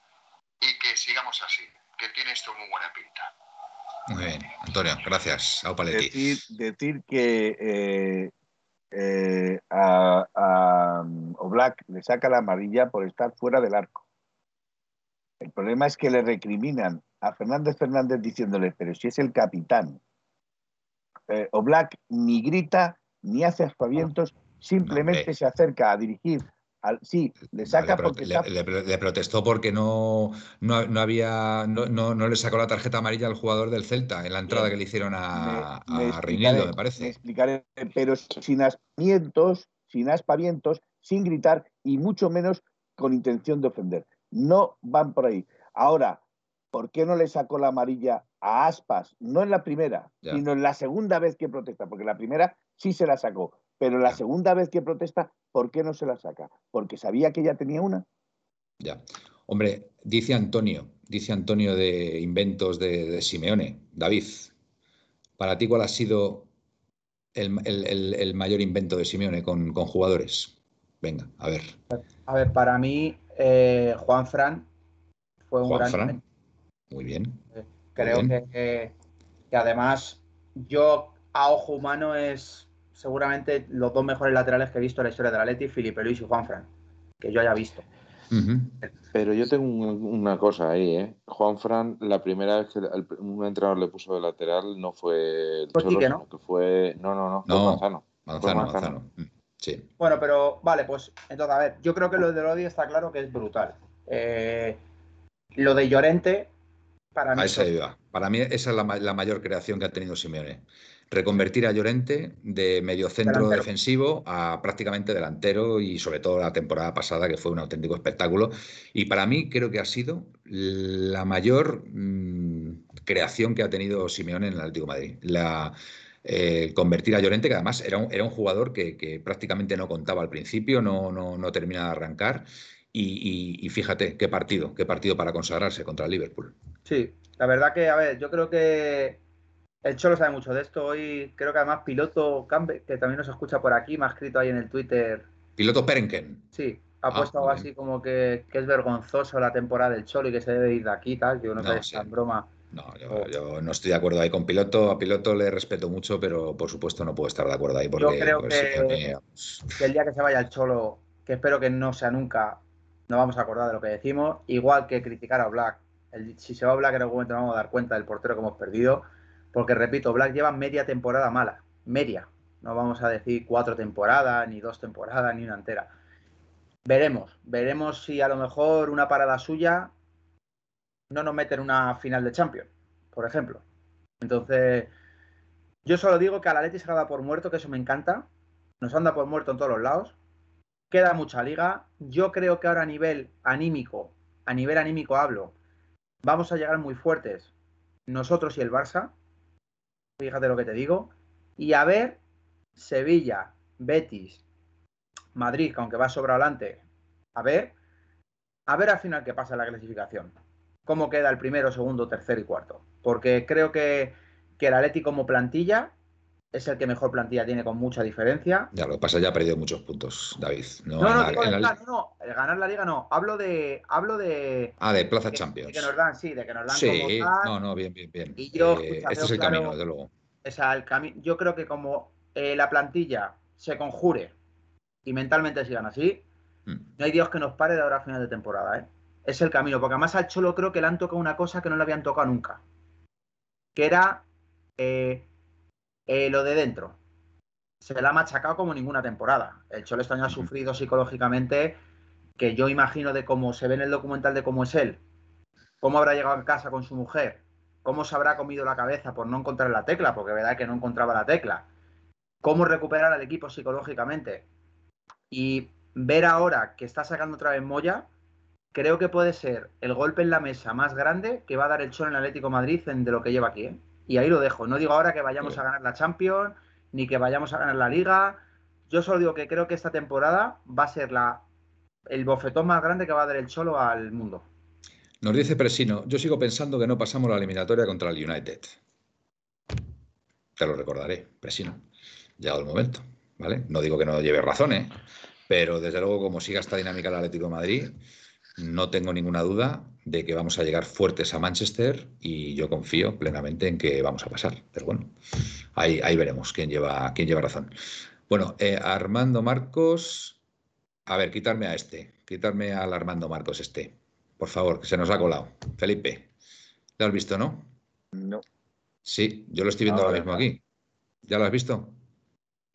y que sigamos así, que tiene esto muy buena pinta. Muy bien, Antonio, gracias. A decir, decir que eh, a, a Oblak le saca la amarilla por estar fuera del arco. El problema es que le recriminan a Fernández Fernández diciéndole, pero si es el capitán. Eh, Oblak ni grita, ni hace aspavientos, simplemente se acerca a dirigir sí, le saca porque le, protestó porque no, no, había no, no, le sacó la tarjeta amarilla al jugador del Celta en la entrada que le hicieron a, me, me parece. Me explicaré, pero sin aspavientos, sin aspavientos, sin gritar y mucho menos con intención de ofender. No van por ahí. Ahora, ¿por qué no le sacó la amarilla a Aspas? No en la primera, sino en la segunda vez que protesta, porque la primera sí se la sacó, pero la segunda vez que protesta, ¿por qué no se la saca? ¿Porque sabía que ya tenía una? Ya. Hombre, dice Antonio, dice Antonio de Inventos de, Simeone. David, para ti, ¿cuál ha sido el, mayor invento de Simeone con, jugadores? Venga, a ver. A ver, para mí, eh, Juan Fran fue un gran. Fran. Muy bien. Creo Que, que además, yo a ojo humano es seguramente los dos mejores laterales que he visto en la historia de la Leti, Felipe Luis y Juan Fran, que yo haya visto. Pero yo tengo una cosa ahí, ¿eh? Juan Fran, la primera vez que un entrenador le puso de lateral no fue el Cholo, ¿no? que fue. No, no, no, no Manzano. Manzano, Manzano. Mm, sí. Bueno, pero vale, pues entonces, a ver, yo creo que lo de Lodi está claro que es brutal. Eh, lo de Llorente, para mí. Para mí, esa es la, la mayor creación que ha tenido Simeone reconvertir a Llorente de medio centro defensivo a prácticamente delantero y sobre todo la temporada pasada que fue un auténtico espectáculo. Y para mí creo que ha sido la mayor mm, creación que ha tenido Simeone en el Atlético de Madrid. La, eh, convertir a Llorente, que además era un, era un jugador que, prácticamente no contaba al principio, no, no, no termina de arrancar. Y, y, fíjate, qué partido, qué partido para consagrarse contra el Liverpool. Sí, la verdad que, a ver, yo creo que el Cholo sabe mucho de esto. Hoy creo que además Piloto que también nos escucha por aquí, me ha escrito ahí en el Twitter. Piloto Perenken. Sí, ha ah, puesto algo así como que, es vergonzoso la temporada del Cholo y que se debe ir de aquí tal. Yo no, sé, es tan broma. No, yo, no estoy de acuerdo ahí con Piloto. A Piloto le respeto mucho, pero por supuesto no puedo estar de acuerdo ahí. Porque, yo creo que, el día que se vaya el Cholo, que espero que no sea nunca, no vamos a acordar de lo que decimos. Igual que criticar a Black. si se va a Black en algún momento vamos a dar cuenta del portero que hemos perdido. Porque repito, Black lleva media temporada mala, media. No vamos a decir cuatro temporadas, ni dos temporadas, ni una entera. Veremos, veremos si a lo mejor una parada suya no nos mete en una final de Champions, por ejemplo. Entonces, yo solo digo que a la Leti se ha dado por muerto, que eso me encanta. Nos anda por muerto en todos los lados. Queda mucha liga. Yo creo que ahora a nivel anímico, a nivel anímico hablo, vamos a llegar muy fuertes nosotros y el Barça fíjate lo que te digo. Y a ver, Sevilla, Betis, Madrid, aunque va sobre adelante, a ver, a ver al final qué pasa en la clasificación. Cómo queda el primero, segundo, tercero y cuarto. Porque creo que, que el Atleti como plantilla es el que mejor plantilla tiene con mucha diferencia. Ya, lo que pasa ya ha perdido muchos puntos, David. No, no, no, no, ganar la liga no. Hablo de, hablo de. Ah, de Plaza Champions. De que nos dan, sí, de que nos dan. Sí, no, no, bien, bien, bien. Y yo, eh, este es el camino, desde luego. O sea, el yo creo que como eh, la plantilla se conjure y mentalmente sigan así, hmm. no hay Dios que nos pare de ahora a final de temporada, ¿eh? Es el camino, porque además al Cholo creo que le han tocado una cosa que no le habían tocado nunca, que era eh, eh, lo de dentro. Se la ha machacado como ninguna temporada. El Cholo este año ha sufrido psicológicamente, que yo imagino de cómo se ve en el documental de cómo es él, cómo habrá llegado a casa con su mujer, cómo se habrá comido la cabeza por no encontrar la tecla, porque verdad que no encontraba la tecla, cómo recuperar al equipo psicológicamente. Y ver ahora que está sacando otra vez Moya, creo que puede ser el golpe en la mesa más grande que va a dar el Cholo en Atlético Madrid de lo que lleva aquí. ¿eh? Y ahí lo dejo. No digo ahora que vayamos a ganar la Champions, ni que vayamos a ganar la Liga. Yo solo digo que creo que esta temporada va a ser la, el bofetón más grande que va a dar el Cholo al mundo. Nos dice Presino, yo sigo pensando que no pasamos la eliminatoria contra el United. Te lo recordaré, Presino. Llegado el momento, ¿vale? No digo que no lleve razones, pero desde luego como siga esta dinámica el Atlético de Madrid, no tengo ninguna duda de que vamos a llegar fuertes a Manchester y yo confío plenamente en que vamos a pasar. Pero bueno, ahí, ahí veremos quién lleva, quién lleva razón. Bueno, eh, Armando Marcos. A ver, quitarme a este. Quitarme al Armando Marcos este. Por favor, que se nos ha colado. Felipe. ¿Lo has visto, no? No. Sí, yo lo estoy viendo ahora, mismo aquí. ¿Ya lo has visto?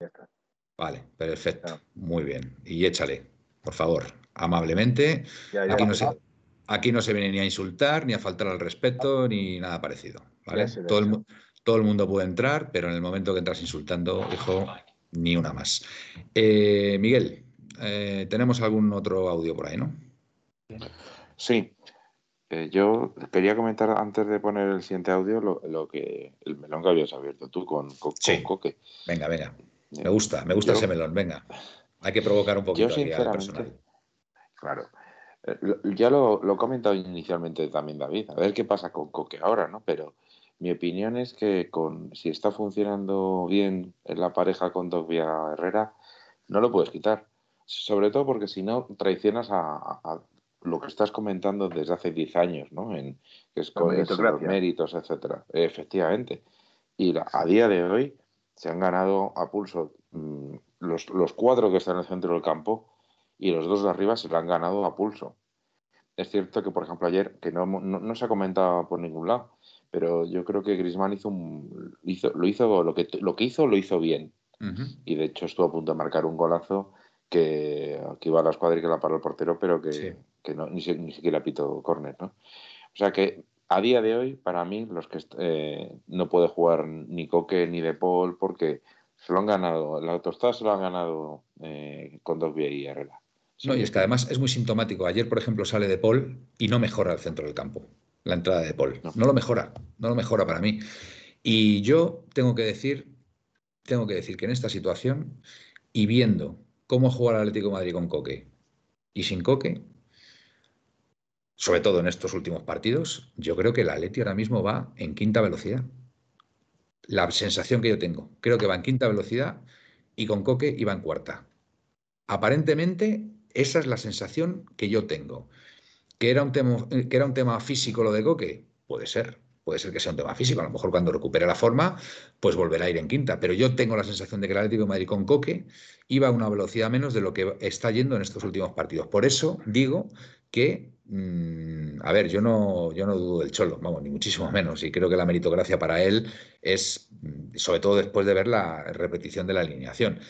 Ya está. Vale, perfecto. Muy bien. Y échale, por favor, amablemente. aquí, no se, aquí, no se, viene ni a insultar, ni a faltar al respeto, ni nada parecido. ¿vale? Todo, el, todo el mundo puede entrar, pero en el momento que entras insultando, hijo, ni una más. Eh, Miguel, eh, tenemos algún otro audio por ahí, ¿no? Sí. Eh, yo quería comentar antes de poner el siguiente audio lo, que el melón que habías abierto tú con, Coque. Venga, venga. Me gusta, me gusta ese melón, venga. Hay que provocar un poquito yo, sinceramente, Claro. Ya lo, lo he comentado inicialmente también David, a ver qué pasa con Coque ahora, ¿no? Pero mi opinión es que con, si está funcionando bien en la pareja con Dogbia Herrera, no lo puedes quitar. Sobre todo porque si no, traicionas a, lo que estás comentando desde hace 10 años, ¿no? En, que es con los méritos, etcétera. Efectivamente. Y a día de hoy se han ganado a pulso mm, los, los, cuatro que están en el centro del campo y los dos de arriba se lo han ganado a pulso. Es cierto que, por ejemplo, ayer, que no, no se ha comentado por ningún lado, pero yo creo que Griezmann hizo, hizo lo hizo lo que lo que hizo lo hizo bien y de hecho estuvo a punto de marcar un golazo que, que iba a la escuadra y que la paró el portero pero que, que no, ni, ni, siquiera pitó córner ¿no? o sea que a día de hoy para mí los que eh, no puede jugar ni Coque ni De Paul porque se lo han ganado la tostada se lo han ganado eh, con dos y Herrera no, y es que además es muy sintomático. Ayer, por ejemplo, sale De Paul y no mejora el centro del campo la entrada de Paul. No. lo mejora, no lo mejora para mí. Y yo tengo que decir, tengo que decir que en esta situación y viendo cómo juega el Atlético de Madrid con Coque y sin Coque, sobre todo en estos últimos partidos, yo creo que el Atleti ahora mismo va en quinta velocidad. La sensación que yo tengo, creo que va en quinta velocidad y con Coque iba en cuarta. Aparentemente, esa es la sensación que yo tengo. ¿Que era, un tema, ¿Que era un tema físico lo de Coque? Puede ser, puede ser que sea un tema físico. A lo mejor cuando recupere la forma, pues volverá a ir en quinta. Pero yo tengo la sensación de que el Atlético de Madrid con Coque iba a una velocidad menos de lo que está yendo en estos últimos partidos. Por eso digo que, mm, a ver, yo no, yo no dudo del Cholo, vamos, ni muchísimo menos. Y creo que la meritocracia para él es, mm, sobre todo después de ver la repetición de la alineación.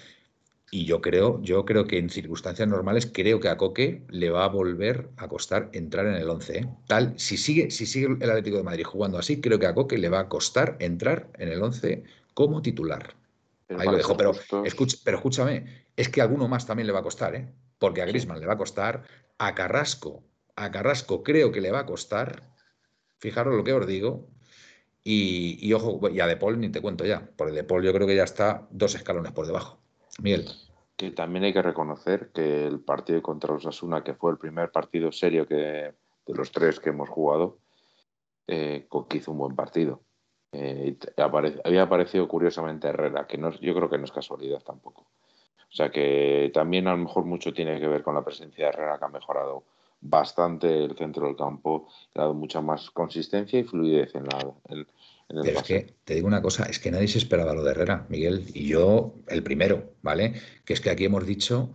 Y yo creo, yo creo que en circunstancias normales, creo que a Coque le va a volver a costar entrar en el 11. ¿eh? Tal, si sigue, si sigue el Atlético de Madrid jugando así, creo que a Coque le va a costar entrar en el 11 como titular. Ahí lo dejo, pero, pero escúchame, es que a alguno más también le va a costar, ¿eh? porque a Grisman le va a costar, a Carrasco, a Carrasco creo que le va a costar, fijaros lo que os digo, y, y ojo, y a De Paul ni te cuento ya, porque De Paul yo creo que ya está dos escalones por debajo. Miguel. Que también hay que reconocer que el partido contra los Asuna, que fue el primer partido serio que, de los tres que hemos jugado, eh, hizo un buen partido. Eh, había aparecido curiosamente Herrera, que no, yo creo que no es casualidad tampoco. O sea que también a lo mejor mucho tiene que ver con la presencia de Herrera, que ha mejorado bastante el centro del campo, ha dado mucha más consistencia y fluidez en la, pero es que te digo una cosa, es que nadie se esperaba lo de Herrera, Miguel, y yo el primero, ¿vale? Que es que aquí hemos dicho,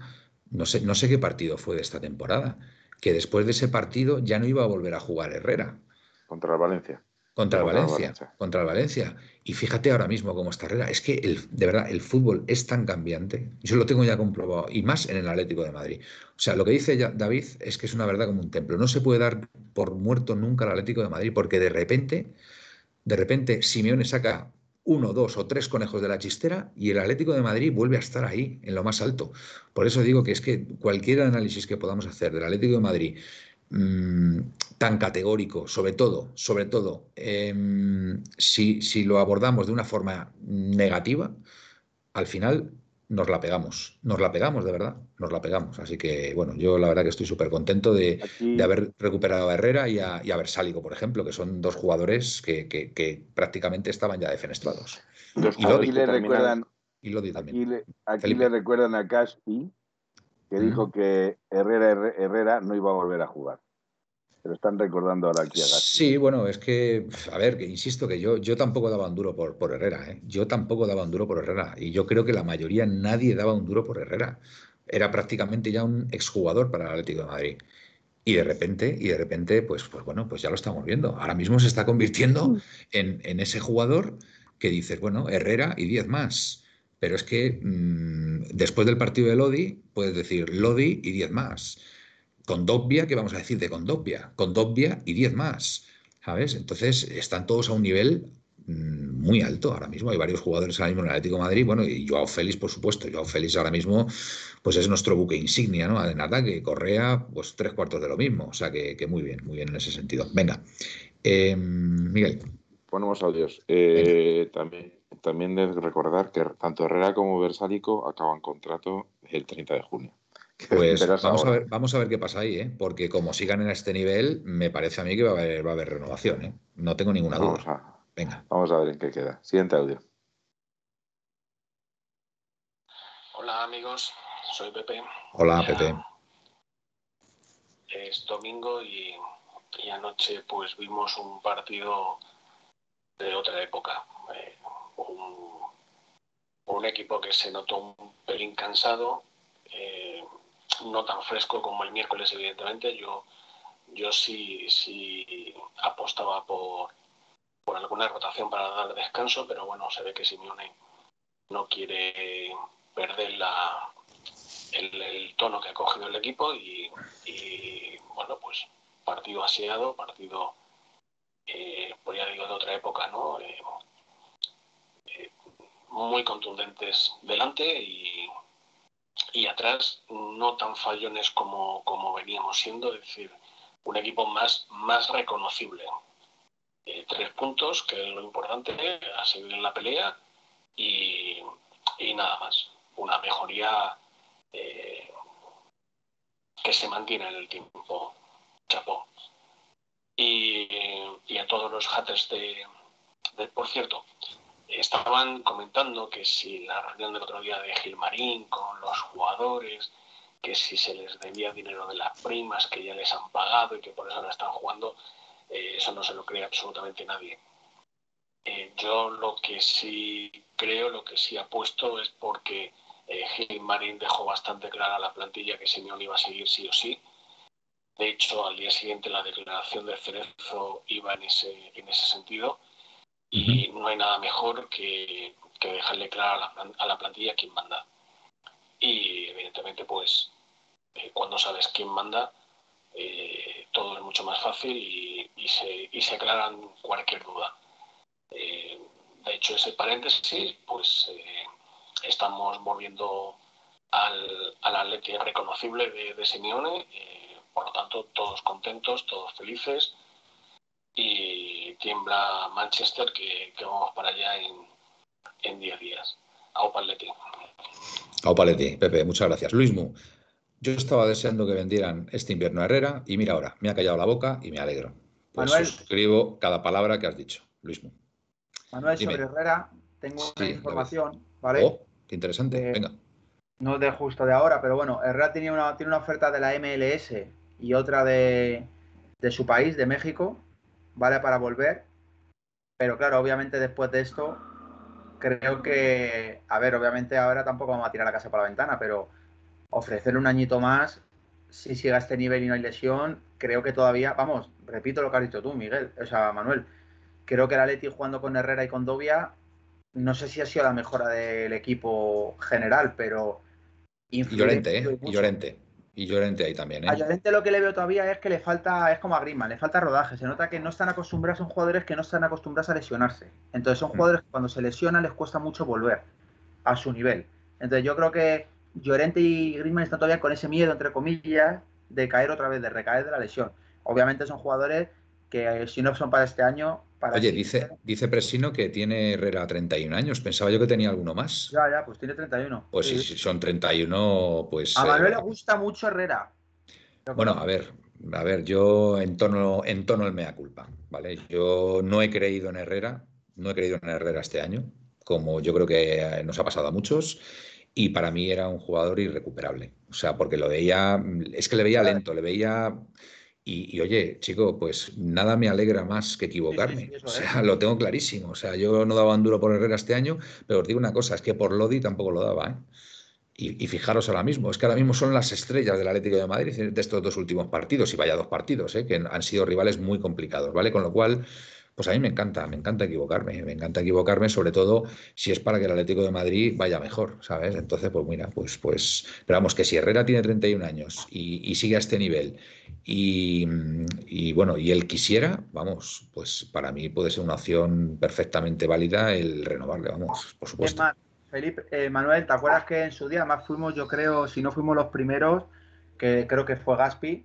no sé, no sé qué partido fue de esta temporada, que después de ese partido ya no iba a volver a jugar Herrera. Contra el Valencia. Contra el Valencia, contra el Valencia. Y fíjate ahora mismo cómo está Herrera. Es que el, de verdad el fútbol es tan cambiante. Yo lo tengo ya comprobado. Y más en el Atlético de Madrid. O sea, lo que dice David es que es una verdad como un templo. No se puede dar por muerto nunca el Atlético de Madrid porque de repente de repente Simeone saca uno, dos o tres conejos de la chistera y el Atlético de Madrid vuelve a estar ahí, en lo más alto. Por eso digo que es que cualquier análisis que podamos hacer del Atlético de Madrid mm, tan categórico, sobre todo, sobre todo, em, si, si lo abordamos de una forma negativa, al final nos la pegamos, nos la pegamos, de verdad, nos la pegamos. Así que, bueno, yo la verdad que estoy súper contento de, haber recuperado a Herrera y a, y a Bersálico, por ejemplo, que son dos jugadores que, prácticamente estaban ya defenestrados. y aquí le recuerdan, y también. Aquí, le, recuerdan a Caspi, que dijo que Herrera, Herrera no iba a volver a jugar lo están recordando ahora aquí a Sí, bueno, es que, a ver, que insisto que yo, yo tampoco daba un duro por, por Herrera, ¿eh? yo tampoco daba un duro por Herrera, y yo creo que la mayoría, nadie daba un duro por Herrera. Era prácticamente ya un exjugador para el Atlético de Madrid. Y de repente, y de repente, pues, pues bueno, pues ya lo estamos viendo. Ahora mismo se está convirtiendo en, en ese jugador que dices, bueno, Herrera y 10 más. Pero es que mm, después del partido de Lodi, puedes decir Lodi y 10 más. Con Dobbia, ¿qué vamos a decir de Condopia? Condopia y 10 más. ¿Sabes? Entonces están todos a un nivel mm, muy alto ahora mismo. Hay varios jugadores ahora mismo en el Atlético de Madrid. Bueno, y Joao Félix, por supuesto. Joao Félix ahora mismo pues es nuestro buque insignia, ¿no? En ataque, Correa, pues tres cuartos de lo mismo. O sea que, muy bien, muy bien en ese sentido. Venga, em, Miguel. Ponemos audios. Eh, también también de recordar que tanto Herrera como Versálico acaban contrato el 30 de junio. Pues vamos a, ver, vamos a ver qué pasa ahí, ¿eh? porque como sigan en este nivel, me parece a mí que va a haber, va a haber renovación. ¿eh? No tengo ninguna duda. Venga. Vamos a ver en qué queda. Siguiente audio. Hola amigos, soy Pepe. Hola Pepe. Es domingo y, y anoche pues vimos un partido de otra época. Eh, un, equipo que se notó un pelín cansado, eh, no tan fresco como el miércoles, evidentemente. Yo, yo sí, sí apostaba por, por alguna rotación para dar descanso, pero bueno, se ve que Simeone no quiere perder la, el, tono que ha cogido el equipo y, bueno, pues partido aseado, partido, eh, pues ya digo, de otra época, ¿no? Eh, muy contundentes delante y, y atrás no tan fallones como, como veníamos siendo, es decir, un equipo más, más reconocible. Eh, tres puntos, que es lo importante, a seguir en la pelea y, y nada más. Una mejoría eh, que se mantiene en el tiempo. Chapó. Y, y a todos los haters de, de, por cierto, estaban comentando que si la reunión del otro día de Gilmarín con los jugadores, que si se les debía dinero de las primas que ya les han pagado y que por eso no están jugando, eh, eso no se lo cree absolutamente nadie. Eh, yo lo que sí creo, lo que sí apuesto es porque eh, Gilmarín dejó bastante clara la plantilla que Simeone iba a seguir sí o sí. De hecho, al día siguiente la declaración de Cerezo iba en ese, en ese sentido y no hay nada mejor que, dejarle claro a la, plantilla quién manda. Y evidentemente, pues, eh, cuando sabes quién manda, eh, todo es mucho más fácil y, se, y se aclaran cualquier duda. Eh, de hecho, ese paréntesis, pues estamos volviendo al, al Atleti reconocible de, de Simeone, por lo tanto, todos contentos, todos felices y tiembla Manchester que, vamos para allá en 10 días. A Paletti. A Paletti, Pepe, muchas gracias. Luismu, yo estaba deseando que vendieran este invierno a Herrera y mira ahora, me ha callado la boca y me alegro. Pues Manuel, suscribo cada palabra que has dicho, Luismu. Manuel, sobre Herrera, tengo una información, ¿vale? Oh, qué interesante, venga. No de justo de ahora, pero bueno, Herrera tiene una, tiene una oferta de la MLS y otra de, de su país, de México, vale para volver. Pero claro, obviamente después de esto, creo que, a ver, obviamente ahora tampoco vamos a tirar la casa por la ventana, pero ofrecerle un añito más, si sigue a este nivel y no hay lesión, creo que todavía, vamos, repito lo que has dicho tú, Miguel, o sea, Manuel, creo que el Atleti jugando con Herrera y con Dovia, no sé si ha sido la mejora del equipo general, pero... Y Llorente, ¿eh? Y Llorente. Y Llorente ahí también, ¿eh? A Llorente lo que le veo todavía es que le falta, es como a Griezmann, le falta rodaje. Se nota que no están acostumbrados, son jugadores que no están acostumbrados a lesionarse. Entonces son mm. jugadores que cuando se lesionan les cuesta mucho volver a su nivel. Entonces yo creo que Llorente y Griezmann están todavía con ese miedo, entre comillas, de caer otra vez, de recaer de la lesión. Obviamente son jugadores que si no son para este año, Oye, dice, dice Presino que tiene Herrera 31 años. Pensaba yo que tenía alguno más. Ya, ya, pues tiene 31. Pues si son 31, pues. A Manuel le eh, gusta mucho Herrera. Bueno, a ver, a ver, yo en tono, en tono el mea culpa, ¿vale? Yo no he creído en Herrera, no he creído en Herrera este año, como yo creo que nos ha pasado a muchos, y para mí era un jugador irrecuperable. O sea, porque lo veía, es que le veía lento, le veía y, oye, chico, pues nada me alegra más que equivocarme. o sea, lo tengo clarísimo. O sea, yo no daba un duro por Herrera este año, pero os digo una cosa, es que por Lodi tampoco lo daba. ¿eh? Y, fijaros ahora mismo, es que ahora mismo son las estrellas del Atlético de Madrid de estos dos últimos partidos, y vaya dos partidos, ¿eh? que han sido rivales muy complicados, ¿vale? Con lo cual, Pues a mí me encanta, me encanta equivocarme, me encanta equivocarme, sobre todo si es para que el Atlético de Madrid vaya mejor, ¿sabes? Entonces, pues mira, pues, pues, pero vamos, que si Herrera tiene 31 años y, sigue a este nivel y, bueno, y él quisiera, vamos, pues para mí puede ser una opción perfectamente válida el renovarle, vamos, por supuesto. Felipe, eh, Manuel, ¿te acuerdas que en su día más fuimos, yo creo, si no fuimos los primeros, que creo que fue Gaspi,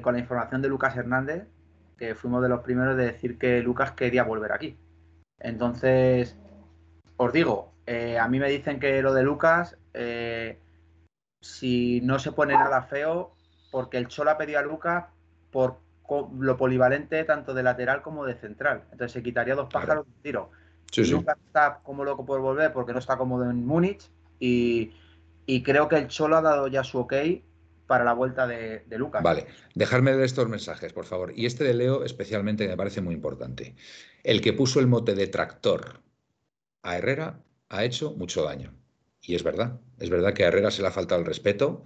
con la información de Lucas Hernández, que fuimos de los primeros de decir que Lucas quería volver aquí. Entonces, os digo, eh, a mí me dicen que lo de Lucas, eh, si no se pone nada feo, porque el Chola pedía a Lucas por lo polivalente tanto de lateral como de central. Entonces se quitaría dos pájaros de tiro. Lucas está como loco por volver porque no está cómodo en Múnich y, y creo que el Cholo ha dado ya su ok para la vuelta de, Lucas. Vale, dejarme leer estos mensajes, por favor. Y este de Leo especialmente me parece muy importante. El que puso el mote de tractor a Herrera ha hecho mucho daño. Y es verdad, es verdad que a Herrera se le ha faltado el respeto.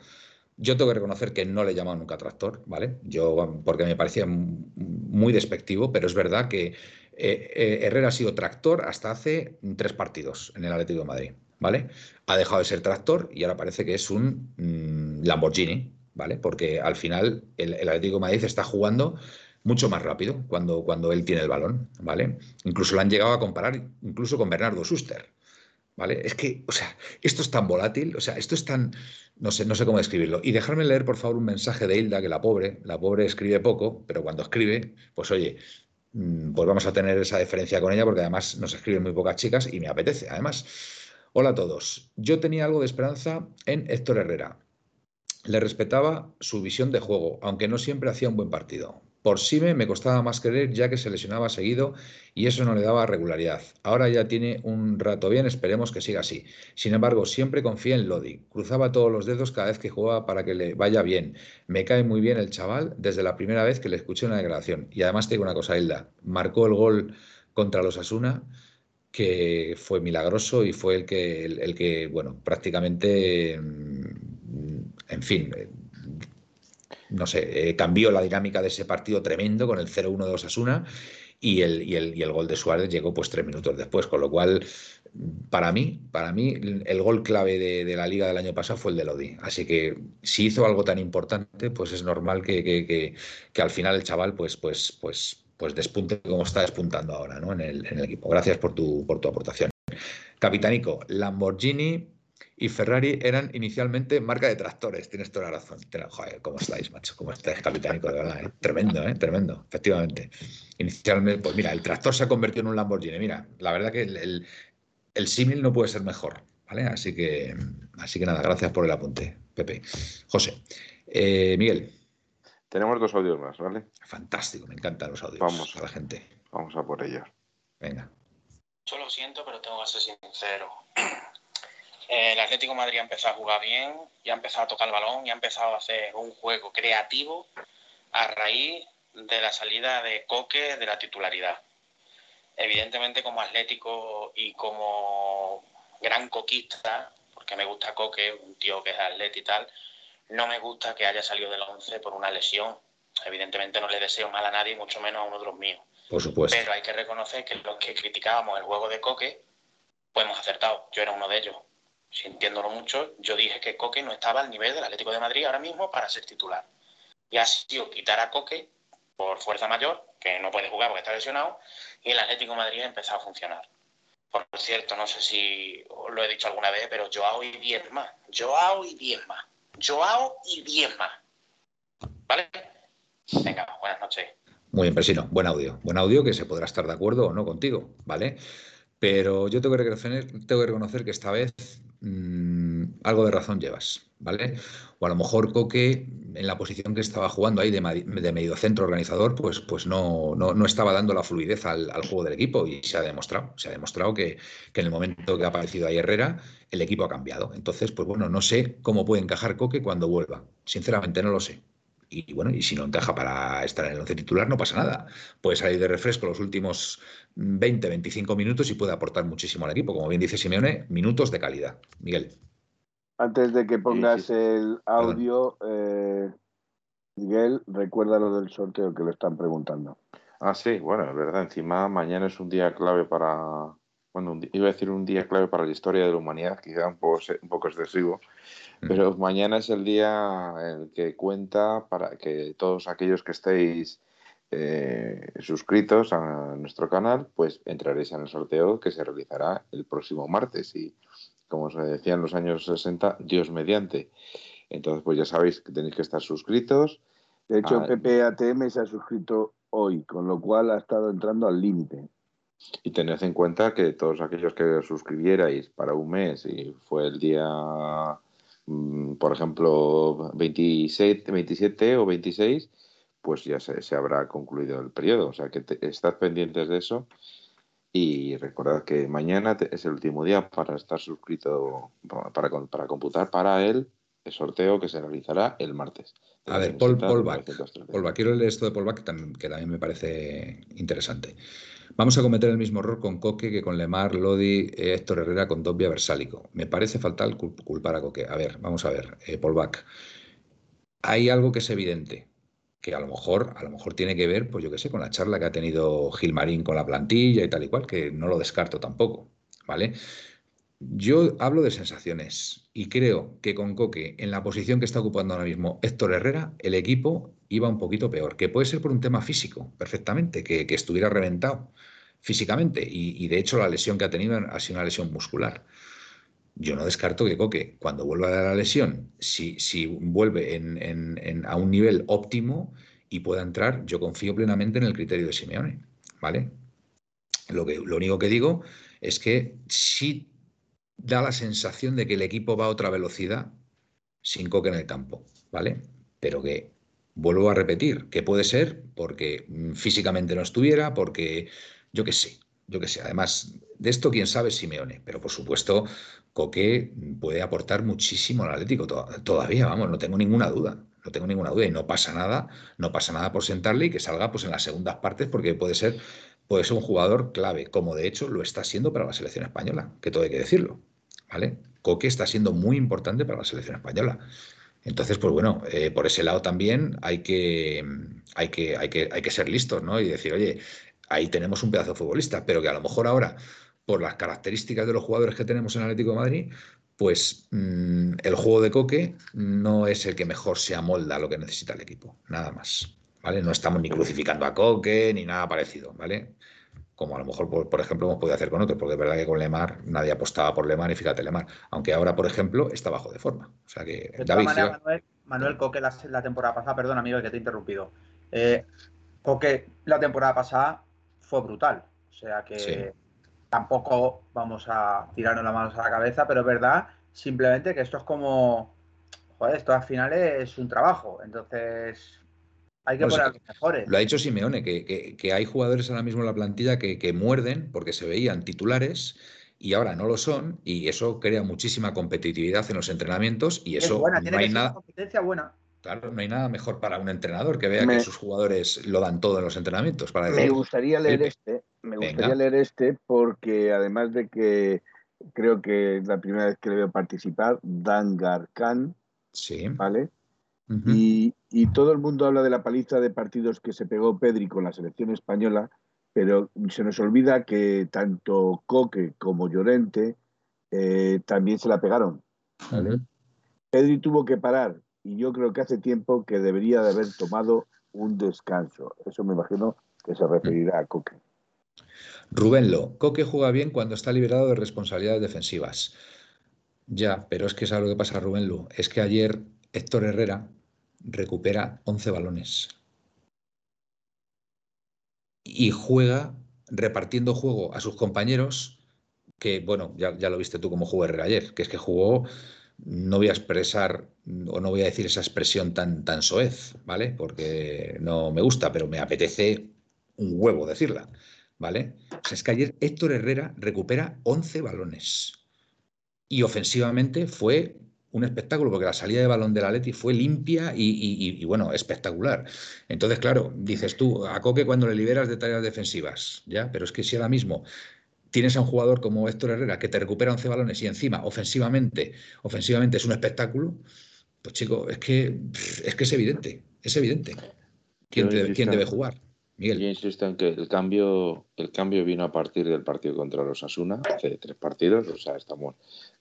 Yo tengo que reconocer que no le he llamado nunca tractor, ¿vale? Yo, porque me parecía muy despectivo, pero es verdad que eh, eh, Herrera ha sido tractor hasta hace tres partidos en el Atlético de Madrid. ¿vale? Ha dejado de ser tractor y ahora parece que es un mm, Lamborghini, ¿vale? Porque al final el, Atlético de Madrid está jugando mucho más rápido cuando, cuando él tiene el balón, ¿vale? Incluso lo han llegado a comparar incluso con Bernardo Schuster, ¿vale? Es que, o sea, esto es tan volátil, o sea, esto es tan, no sé, no sé cómo describirlo. Y dejarme leer, por favor, un mensaje de Hilda, que la pobre, la pobre escribe poco, pero cuando escribe, pues oye, mm, pues vamos a tener esa diferencia con ella, porque además nos escriben muy pocas chicas y me apetece, además. Hola a todos. Yo tenía algo de esperanza en Héctor Herrera. Le respetaba su visión de juego, aunque no siempre hacía un buen partido. Por Sime me costaba más creer ya que se lesionaba seguido y eso no le daba regularidad. Ahora ya tiene un rato bien, esperemos que siga así. Sin embargo, siempre confía en Lodi. Cruzaba todos los dedos cada vez que jugaba para que le vaya bien. Me cae muy bien el chaval desde la primera vez que le escuché una declaración. Y además te digo una cosa, Hilda. Marcó el gol contra los Asuna que fue milagroso y fue el que, el, que bueno, prácticamente, mm, en fin, eh, no sé, eh, cambió la dinámica de ese partido tremendo con el 0-1 de Osasuna y el, y, el, y el, gol de Suárez llegó pues tres minutos después, con lo cual, para mí, para mí, el gol clave de, la liga del año pasado fue el de Lodi. Así que si hizo algo tan importante, pues es normal que, que, que al final el chaval, pues, pues, pues, pues despunte como está despuntando ahora ¿no? en, el, equipo. Gracias por tu, por tu aportación. Capitanico, Lamborghini y Ferrari eran inicialmente marca de tractores. Tienes toda la razón. Joder, ¿cómo estáis, macho? ¿Cómo estáis, Capitanico? De verdad, ¿eh? Tremendo, ¿eh? Tremendo, efectivamente. Inicialmente, pues mira, el tractor se ha convertido en un Lamborghini. Mira, la verdad que el, el, símil no puede ser mejor, ¿vale? Así que, así que nada, gracias por el apunte, Pepe. José. Eh, Miguel. Tenemos dos audios más, ¿vale? Fantástico, me encantan los audios. Vamos a la gente. Vamos a por ellos. Venga. Yo lo siento, pero tengo que ser sincero. El Atlético Madrid ha empezado a jugar bien, ya ha empezado a tocar el balón, y ha empezado a hacer un juego creativo a raíz de la salida de Coque de la titularidad. Evidentemente, como Atlético y como gran coquista, porque me gusta Coque, un tío que es atleta y tal, no me gusta que haya salido del 11 por una lesión. Evidentemente no le deseo mal a nadie, mucho menos a uno de los míos. Por supuesto. Pero hay que reconocer que los que criticábamos el juego de Coque, pues hemos acertado. Yo era uno de ellos. Sintiéndolo mucho, yo dije que Coque no estaba al nivel del Atlético de Madrid ahora mismo para ser titular. Y ha sido quitar a Coque por fuerza mayor, que no puede jugar porque está lesionado, y el Atlético de Madrid ha empezado a funcionar. Por cierto, no sé si lo he dicho alguna vez, pero Joao y 10 más. Joao y 10 más. Joao y Diezma. ¿Vale? Venga, buenas noches. Muy bien, Presino. Buen audio. Buen audio que se podrá estar de acuerdo o no contigo, ¿vale? Pero yo tengo que reconocer, tengo que, reconocer que esta vez algo de razón llevas, ¿vale? O a lo mejor Coque, en la posición que estaba jugando ahí de, de medio centro organizador, pues, pues no, no, estaba dando la fluidez al, juego del equipo y se ha demostrado. Se ha demostrado que, que, en el momento que ha aparecido ahí Herrera, el equipo ha cambiado. Entonces, pues bueno, no sé cómo puede encajar Coque cuando vuelva. Sinceramente, no lo sé. Y bueno, y si no encaja para estar en el once titular, no pasa nada. Puede salir de refresco los últimos 20, 25 minutos y puede aportar muchísimo al equipo. Como bien dice Simeone, minutos de calidad. Miguel. Antes de que pongas el audio, eh, Miguel, recuerda lo del sorteo que le están preguntando. Ah, sí, bueno, es verdad. Encima mañana es un día clave para, bueno, iba a decir un día clave para la historia de la humanidad, quizá un poco, un poco excesivo, mm. pero mañana es el día en el que cuenta para que todos aquellos que estéis eh, suscritos a nuestro canal, pues entraréis en el sorteo que se realizará el próximo martes y, como se decía en los años 60, Dios mediante. Entonces, pues ya sabéis que tenéis que estar suscritos. De hecho, PPATM se ha suscrito hoy, con lo cual ha estado entrando al límite. Y tened en cuenta que todos aquellos que suscribierais para un mes y fue el día, mm, por ejemplo, 27, 27 o 26, pues ya se, se, habrá concluido el periodo. O sea que estad pendientes de eso y recordad que mañana es el último día para estar suscrito, para, para computar para él el sorteo que se realizará el martes. A ver, Paul, Paul Quiero leer esto de Paul que también, que también me parece interesante. Vamos a cometer el mismo error con Coque que con Lemar, Lodi, eh, Héctor Herrera, con Dobia, Versálico. Me parece fatal culpar a Coque. A ver, vamos a ver, eh, Paul Hay algo que es evidente, que a lo mejor, a lo mejor tiene que ver, pues yo qué sé, con la charla que ha tenido Gilmarín con la plantilla y tal y cual, que no lo descarto tampoco, ¿vale? Yo hablo de sensaciones y creo que con Coque, en la posición que está ocupando ahora mismo Héctor Herrera, el equipo iba un poquito peor, que puede ser por un tema físico, perfectamente, que, estuviera reventado físicamente y, de hecho la lesión que ha tenido ha sido una lesión muscular. Yo no descarto que Coque, cuando vuelva a la lesión, si, si vuelve a un nivel óptimo y pueda entrar, yo confío plenamente en el criterio de Simeone, ¿vale? Lo, que, lo único que digo es que si da la sensación de que el equipo va a otra velocidad sin Coque en el campo, ¿vale? Pero que vuelvo a repetir, que puede ser porque mm, físicamente no estuviera, porque yo qué sé, yo qué sé. Además, de esto quién sabe Simeone, pero por supuesto Coque puede aportar muchísimo al Atlético todavía, vamos, no tengo ninguna duda, no tengo ninguna duda y no pasa nada, no pasa nada por sentarle y que salga pues en las segundas partes porque puede ser puede ser un jugador clave, como de hecho lo está siendo para la selección española, que todo hay que decirlo, ¿vale? Coque está siendo muy importante para la selección española. Entonces, pues bueno, eh, por ese lado también hay que, hay, que, hay, que, hay que ser listos, ¿no? Y decir, oye, ahí tenemos un pedazo de futbolista, pero que a lo mejor ahora, por las características de los jugadores que tenemos en Atlético de Madrid, pues mm, el juego de Coque no es el que mejor se amolda a lo que necesita el equipo, nada más. ¿Vale? No estamos ni crucificando a Coque ni nada parecido, ¿vale? como a lo mejor, por, ejemplo, hemos podido hacer con otros, porque es verdad que con Lemar nadie apostaba por Lemar y fíjate Lemar, aunque ahora, por ejemplo, está bajo de forma. O sea que David, Manuel, Manuel, Coque la, temporada pasada, perdón amigo que te he interrumpido, eh, Coque la temporada pasada fue brutal, o sea que tampoco vamos a tirarnos las manos a la cabeza, pero es verdad simplemente que esto es como, joder, esto al final es un trabajo, entonces hay que poner mejores. Lo ha dicho Simeone, que, hay jugadores ahora mismo en la plantilla que, muerden porque se veían titulares y ahora no lo son, y eso crea muchísima competitividad en los entrenamientos y eso no hay nada. Competencia buena. Claro, no hay nada mejor para un entrenador que vea que sus jugadores lo dan todo en los entrenamientos. Para me gustaría leer este, me gustaría leer este porque además de que creo que es la primera vez que le veo participar, Dangar Khan, sí. ¿vale? y, todo el mundo habla de la paliza de partidos que se pegó Pedri con la selección española, pero se nos olvida que tanto Coque como Llorente eh, también se la pegaron. Pedri tuvo que parar y yo creo que hace tiempo que debería de haber tomado un descanso. Eso me imagino que se referirá a Coque. Rubén Lo, Coque juega bien cuando está liberado de responsabilidades defensivas. Ya, pero es que es algo que pasa, Rubén Lo. Es que ayer Héctor Herrera recupera 11 balones y juega repartiendo juego a sus compañeros, que bueno, ya, lo viste tú como jugó Herrera ayer, que es que jugó, no voy a expresar o no voy a decir esa expresión tan, tan soez, ¿vale? Porque no me gusta, pero me apetece un huevo decirla, ¿vale? Es que ayer Héctor Herrera recupera 11 balones y ofensivamente fue un espectáculo, porque la salida de balón de la Leti fue limpia y, bueno, espectacular. Entonces, claro, dices tú, a Coque cuando le liberas de tareas defensivas, ¿ya? Pero es que si ahora mismo tienes a un jugador como Héctor Herrera que te recupera 11 balones y encima ofensivamente, ofensivamente es un espectáculo, pues chico, es que es, que es evidente, es evidente quién, debe, quién debe jugar. Yo insisto en que el cambio, el cambio vino a partir del partido contra los Asuna, hace tres partidos, o sea, estamos,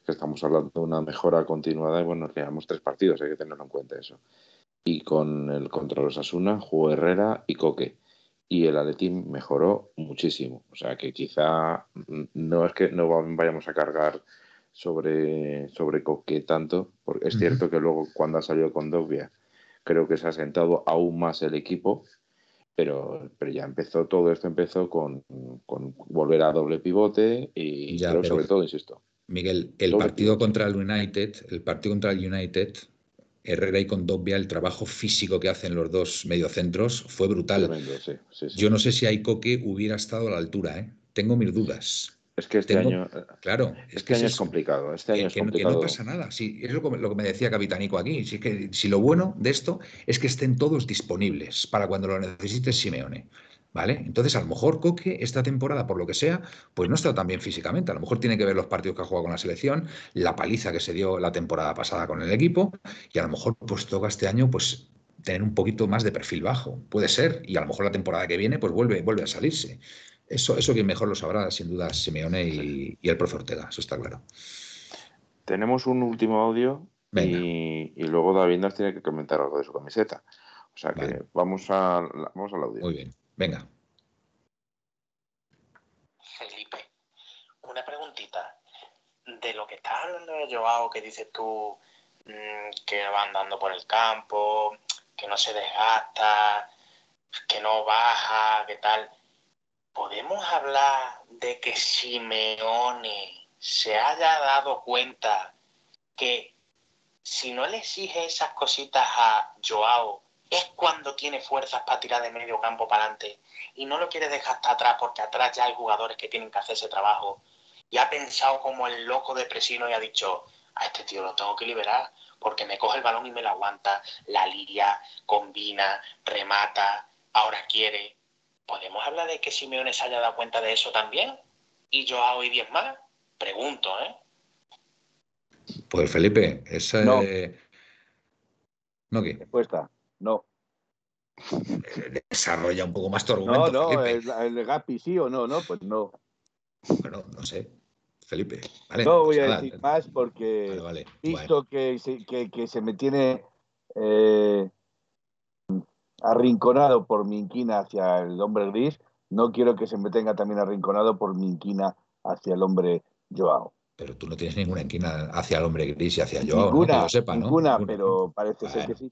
estamos hablando de una mejora continuada y bueno, llevamos tres partidos, hay que tenerlo en cuenta eso. Y con el contra los Asuna jugó Herrera y Coque. Y el Aletín mejoró muchísimo. O sea que quizá no es que no vayamos a cargar sobre, sobre Coque tanto, porque es cierto que luego cuando ha salido con Dogbia creo que se ha sentado aún más el equipo pero, pero ya empezó, todo esto empezó con, volver a doble pivote y sobre todo, insisto. Miguel, el partido contra el United, el partido contra el United, Herrera y Condovia, el trabajo físico que hacen los dos mediocentros fue brutal. Yo no sé si Aikoke hubiera estado a la altura, ¿eh? tengo mis dudas. Es que este año. Claro. Este año es, complicado. Este año que, es complicado. no pasa nada. Sí, es lo que, me decía Capitanico aquí. Si, que, si lo bueno de esto es que estén todos disponibles para cuando lo necesite Simeone. ¿Vale? Entonces, a lo mejor Coque esta temporada, por lo que sea, pues no está tan bien físicamente. A lo mejor tiene que ver los partidos que ha jugado con la selección, la paliza que se dio la temporada pasada con el equipo, y a lo mejor pues toca este año pues tener un poquito más de perfil bajo. Puede ser, y a lo mejor la temporada que viene pues vuelve, vuelve a salirse. Eso, eso quien mejor lo sabrá, sin duda, Simeone y, el profe Ortega, eso está claro. Tenemos un último audio y, luego David nos tiene que comentar algo de su camiseta. O sea que vamos, a, vamos al audio. Muy bien, venga. Felipe, una preguntita. De lo que estás hablando de Joao, que dices tú mm, que va andando por el campo, que no se desgasta, que no baja, que tal ¿podemos hablar de que Simeone se haya dado cuenta que si no le exige esas cositas a Joao, es cuando tiene fuerzas para tirar de medio campo para adelante y no lo quiere dejar hasta atrás porque atrás ya hay jugadores que tienen que hacer ese trabajo y ha pensado como el loco de Presino y ha dicho, a este tío lo tengo que liberar porque me coge el balón y me lo aguanta, la liria, combina, remata, ahora quiere. ¿Podemos hablar de que Simeone se haya dado cuenta de eso también? ¿Y Joao y 10 más? Pregunto, ¿eh? Pues Felipe, esa... No. ¿No qué? Respuesta, no. Desarrolla un poco más tu argumento, No, no, el, de Gapi sí o no, no, pues no. Bueno, no sé. Felipe. no voy a decir más porque visto que, se, que, se me tiene eh, arrinconado por Minquina hacia el hombre gris, no quiero que se me tenga también arrinconado por Minquina hacia el hombre Joao. Pero tú no tienes ninguna inquina hacia el hombre gris y hacia Joao, ninguna, ¿no? Que lo sepa, ninguna, pero parece ser que sí.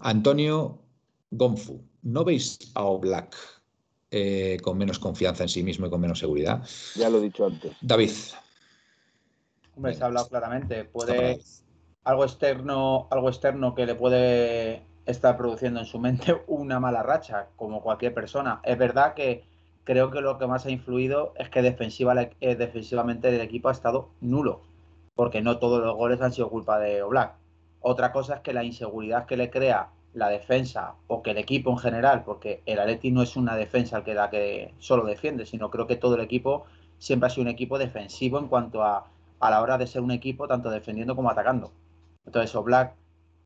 Antonio Gonfu, ¿no veis a Oblak eh, con menos confianza en sí mismo y con menos seguridad? Ya lo he dicho antes. David. Hombre, se ha hablado claramente. Puede algo externo, algo externo que le puede está produciendo en su mente una mala racha, como cualquier persona. Es verdad que creo que lo que más ha influido es que defensiva, eh, defensivamente el equipo ha estado nulo, porque no todos los goles han sido culpa de Oblak. Otra cosa es que la inseguridad que le crea la defensa o que el equipo en general, porque el Atleti no es una defensa que da que solo defiende, sino creo que todo el equipo siempre ha sido un equipo defensivo en cuanto a, a la hora de ser un equipo tanto defendiendo como atacando. Entonces Oblak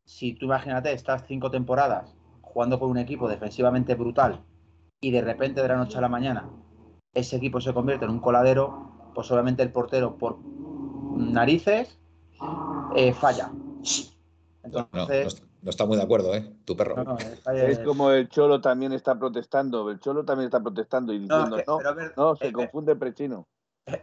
si tú imagínate, estás cinco temporadas jugando con un equipo defensivamente brutal y de repente de la noche a la mañana ese equipo se convierte en un coladero, pues obviamente el portero por narices eh, falla. Entonces, no, está muy de acuerdo, ¿eh? Tu perro. es, como el Cholo también está protestando, el Cholo también está protestando y diciendo, no, no, se confunde el prechino.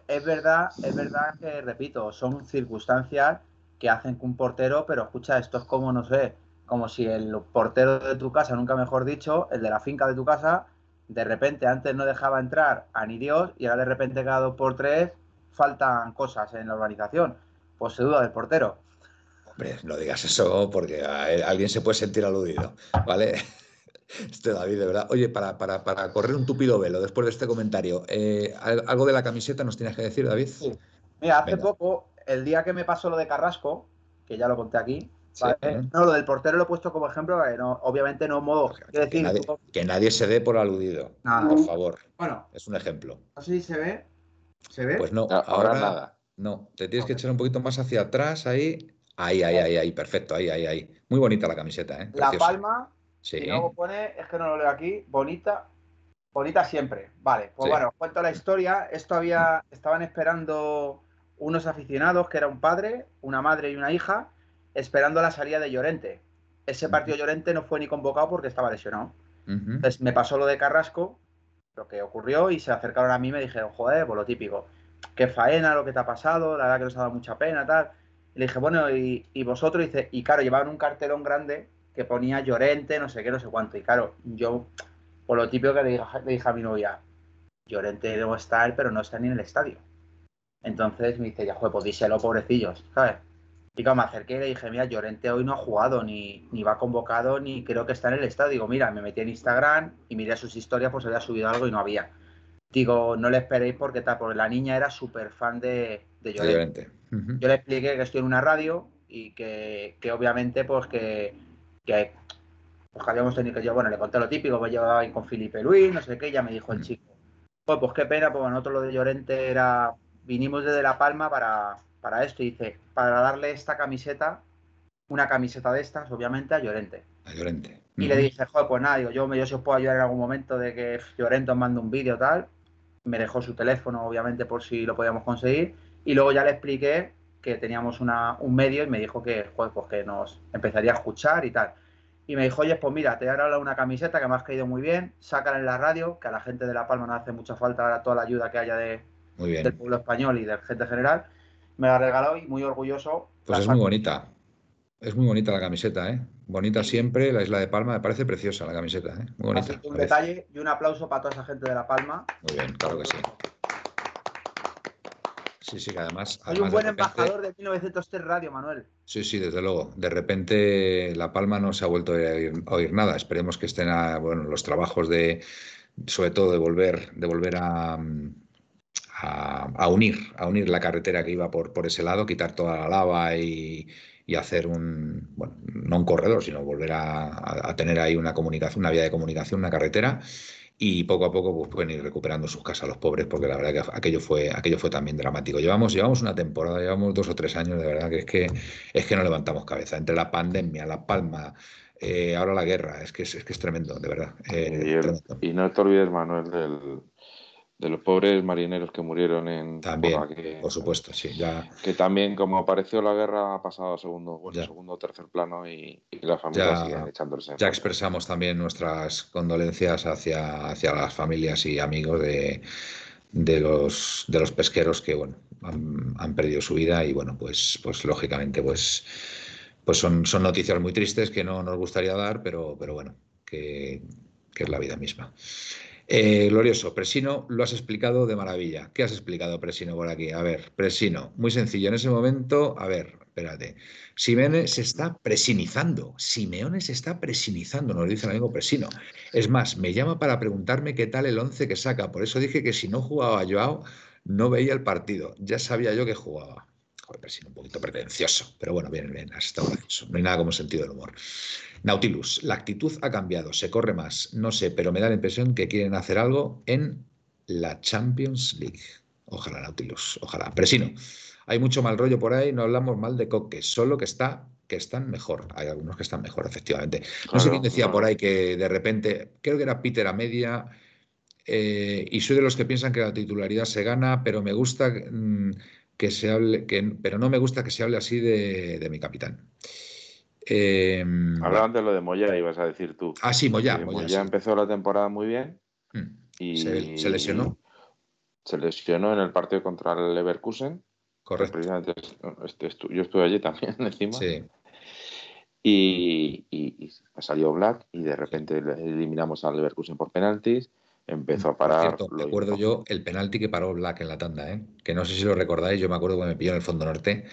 Es verdad, es verdad que, repito, son circunstancias que hacen que un portero, pero escucha, esto es como, no sé, como si el portero de tu casa, nunca mejor dicho, el de la finca de tu casa, de repente antes no dejaba entrar a ni Dios y ahora de repente cada dos por tres faltan cosas en la organización. Pues se duda del portero. Hombre, no digas eso porque alguien se puede sentir aludido, ¿vale? Este David, de verdad. Oye, para, para, para correr un tupido velo después de este comentario, eh, ¿algo de la camiseta nos tienes que decir, David? Sí. Mira, hace poco el día que me pasó lo de Carrasco, que ya lo conté aquí, no, lo del portero lo he puesto como ejemplo, obviamente no modo. que, nadie, se dé por aludido, por favor. Bueno, es un ejemplo. Así se ve. ¿Se ve? Pues no, ahora, nada. No, te tienes que echar un poquito más hacia atrás, ahí. Ahí, ahí, ahí, ahí, perfecto, ahí, ahí, ahí. Muy bonita la camiseta, ¿eh? La palma, Y luego pone, es que no lo leo aquí, bonita, bonita siempre. Vale, pues bueno, os cuento la historia. Esto había, estaban esperando unos aficionados, que era un padre, una madre y una hija, esperando la salida de Llorente. Ese partido Llorente no fue ni convocado porque estaba lesionado. Entonces me pasó lo de Carrasco, lo que ocurrió, y se acercaron a mí y me dijeron, joder, pues lo típico, qué faena lo que te ha pasado, la verdad que nos ha dado mucha pena, tal. Y le dije, bueno, y, vosotros, y, dice, y claro, llevaban un cartelón grande que ponía Llorente, no sé qué, no sé cuánto. Y claro, yo, por lo típico que le dije, a mi novia, Llorente debo estar, pero no está ni en el estadio. Entonces me dice, ya, joder, pues díselo, pobrecillos, ¿sabes? Y cuando me acerqué y le dije, mira, Llorente hoy no ha jugado, ni, ni va convocado, ni creo que está en el estadio. Digo, mira, me metí en Instagram y miré sus historias, pues había subido algo y no había. Digo, no le esperéis porque tal, porque la niña era súper fan de, de Llorente. Yo le expliqué que estoy en una radio y que, que obviamente, pues que que, pues, habíamos tenido que yo, bueno, le conté lo típico, me llevaba ahí con Felipe Luis, no sé qué, ya me dijo el mm. chico. Pues, pues qué pena, pues nosotros lo de Llorente era, vinimos desde La Palma para, para esto, y dice, para darle esta camiseta, una camiseta de estas, obviamente, a Llorente. A Llorente. Y le dije, joder, pues nada, digo, yo, yo si os puedo ayudar en algún momento de que Llorente os mande un vídeo tal. Me dejó su teléfono, obviamente, por si lo podíamos conseguir. Y luego ya le expliqué que teníamos una, un medio y me dijo que, pues que nos empezaría a escuchar y tal. Y me dijo, oye, pues mira, te he regalado una camiseta que me has caído muy bien, sácala en la radio, que a la gente de La Palma no hace mucha falta ahora toda la ayuda que haya de, del pueblo español y de gente general. Me la ha regalado y muy orgulloso. Pues es muy bonita. Es muy bonita la camiseta, ¿eh? Bonita siempre, la isla de Palma, me parece preciosa la camiseta, ¿eh? Muy bonita. un detalle y un aplauso para toda esa gente de La Palma. Muy bien, claro que sí. Sí, sí, además. Hay un buen embajador de 1903 Radio, Manuel. Sí, sí, desde luego. De repente La Palma no se ha vuelto a oír, nada. Esperemos que estén a, bueno, los trabajos de, sobre todo de volver, de volver a, a, unir, a unir la carretera que iba por, por ese lado, quitar toda la lava y, y hacer un, bueno, no un corredor, sino volver a, a, tener ahí una comunicación, una vía de comunicación, una carretera y poco a poco pues, pueden ir recuperando sus casas los pobres, porque la verdad que aquello fue, aquello fue también dramático. Llevamos, llevamos una temporada, llevamos dos o tres años, de verdad que es que es que no levantamos cabeza. Entre la pandemia, la palma, eh, ahora la guerra, es que es, que es tremendo, de verdad. Eh, y, no te olvides, Manuel, del, de los pobres marineros que murieron en también por supuesto sí ya que también como apareció la guerra ha pasado a segundo segundo o tercer plano y, la familia sigue echándose ya expresamos también nuestras condolencias hacia hacia las familias y amigos de, de los de los pesqueros que bueno han, perdido su vida y bueno pues pues lógicamente pues pues son, son noticias muy tristes que no nos gustaría dar pero pero bueno que, que es la vida misma eh, glorioso, Presino, lo has explicado de maravilla. ¿Qué has explicado, Presino, por aquí? A ver, Presino, muy sencillo. En ese momento, a ver, espérate. Simeone se está presinizando. Simeone se está presinizando, nos dice el amigo Presino. Es más, me llama para preguntarme qué tal el once que saca. Por eso dije que si no jugaba Joao, no veía el partido. Ya sabía yo que jugaba. Presino, un poquito pretencioso. Pero bueno, bien, bien, has estado gracioso. No hay nada como sentido del humor. Nautilus, la actitud ha cambiado, se corre más, no sé, pero me da la impresión que quieren hacer algo en la Champions League. Ojalá, Nautilus, ojalá. Presino, hay mucho mal rollo por ahí, no hablamos mal de Coque, solo que está que están mejor. Hay algunos que están mejor, efectivamente. No sé quién decía por ahí que de repente, creo que era Peter a media, eh, y soy de los que piensan que la titularidad se gana, pero me gusta mm, que se hable, que, pero no me gusta que se hable así de mi capitán. Eh, Hablaban de lo de Moya, ibas a decir tú. Ah, sí, Moya. Moya, empezó la temporada muy bien. Hmm. Y se, lesionó. Se lesionó en el partido contra el Leverkusen. Correcto. Este, yo estuve allí también encima. Sí. Y, salió Black y de repente eliminamos al Leverkusen por penaltis. Empezó a parar. Recuerdo acuerdo yo el penalti que paró Black en la tanda, ¿eh? que no sé si lo recordáis, yo me acuerdo que me pilló en el fondo norte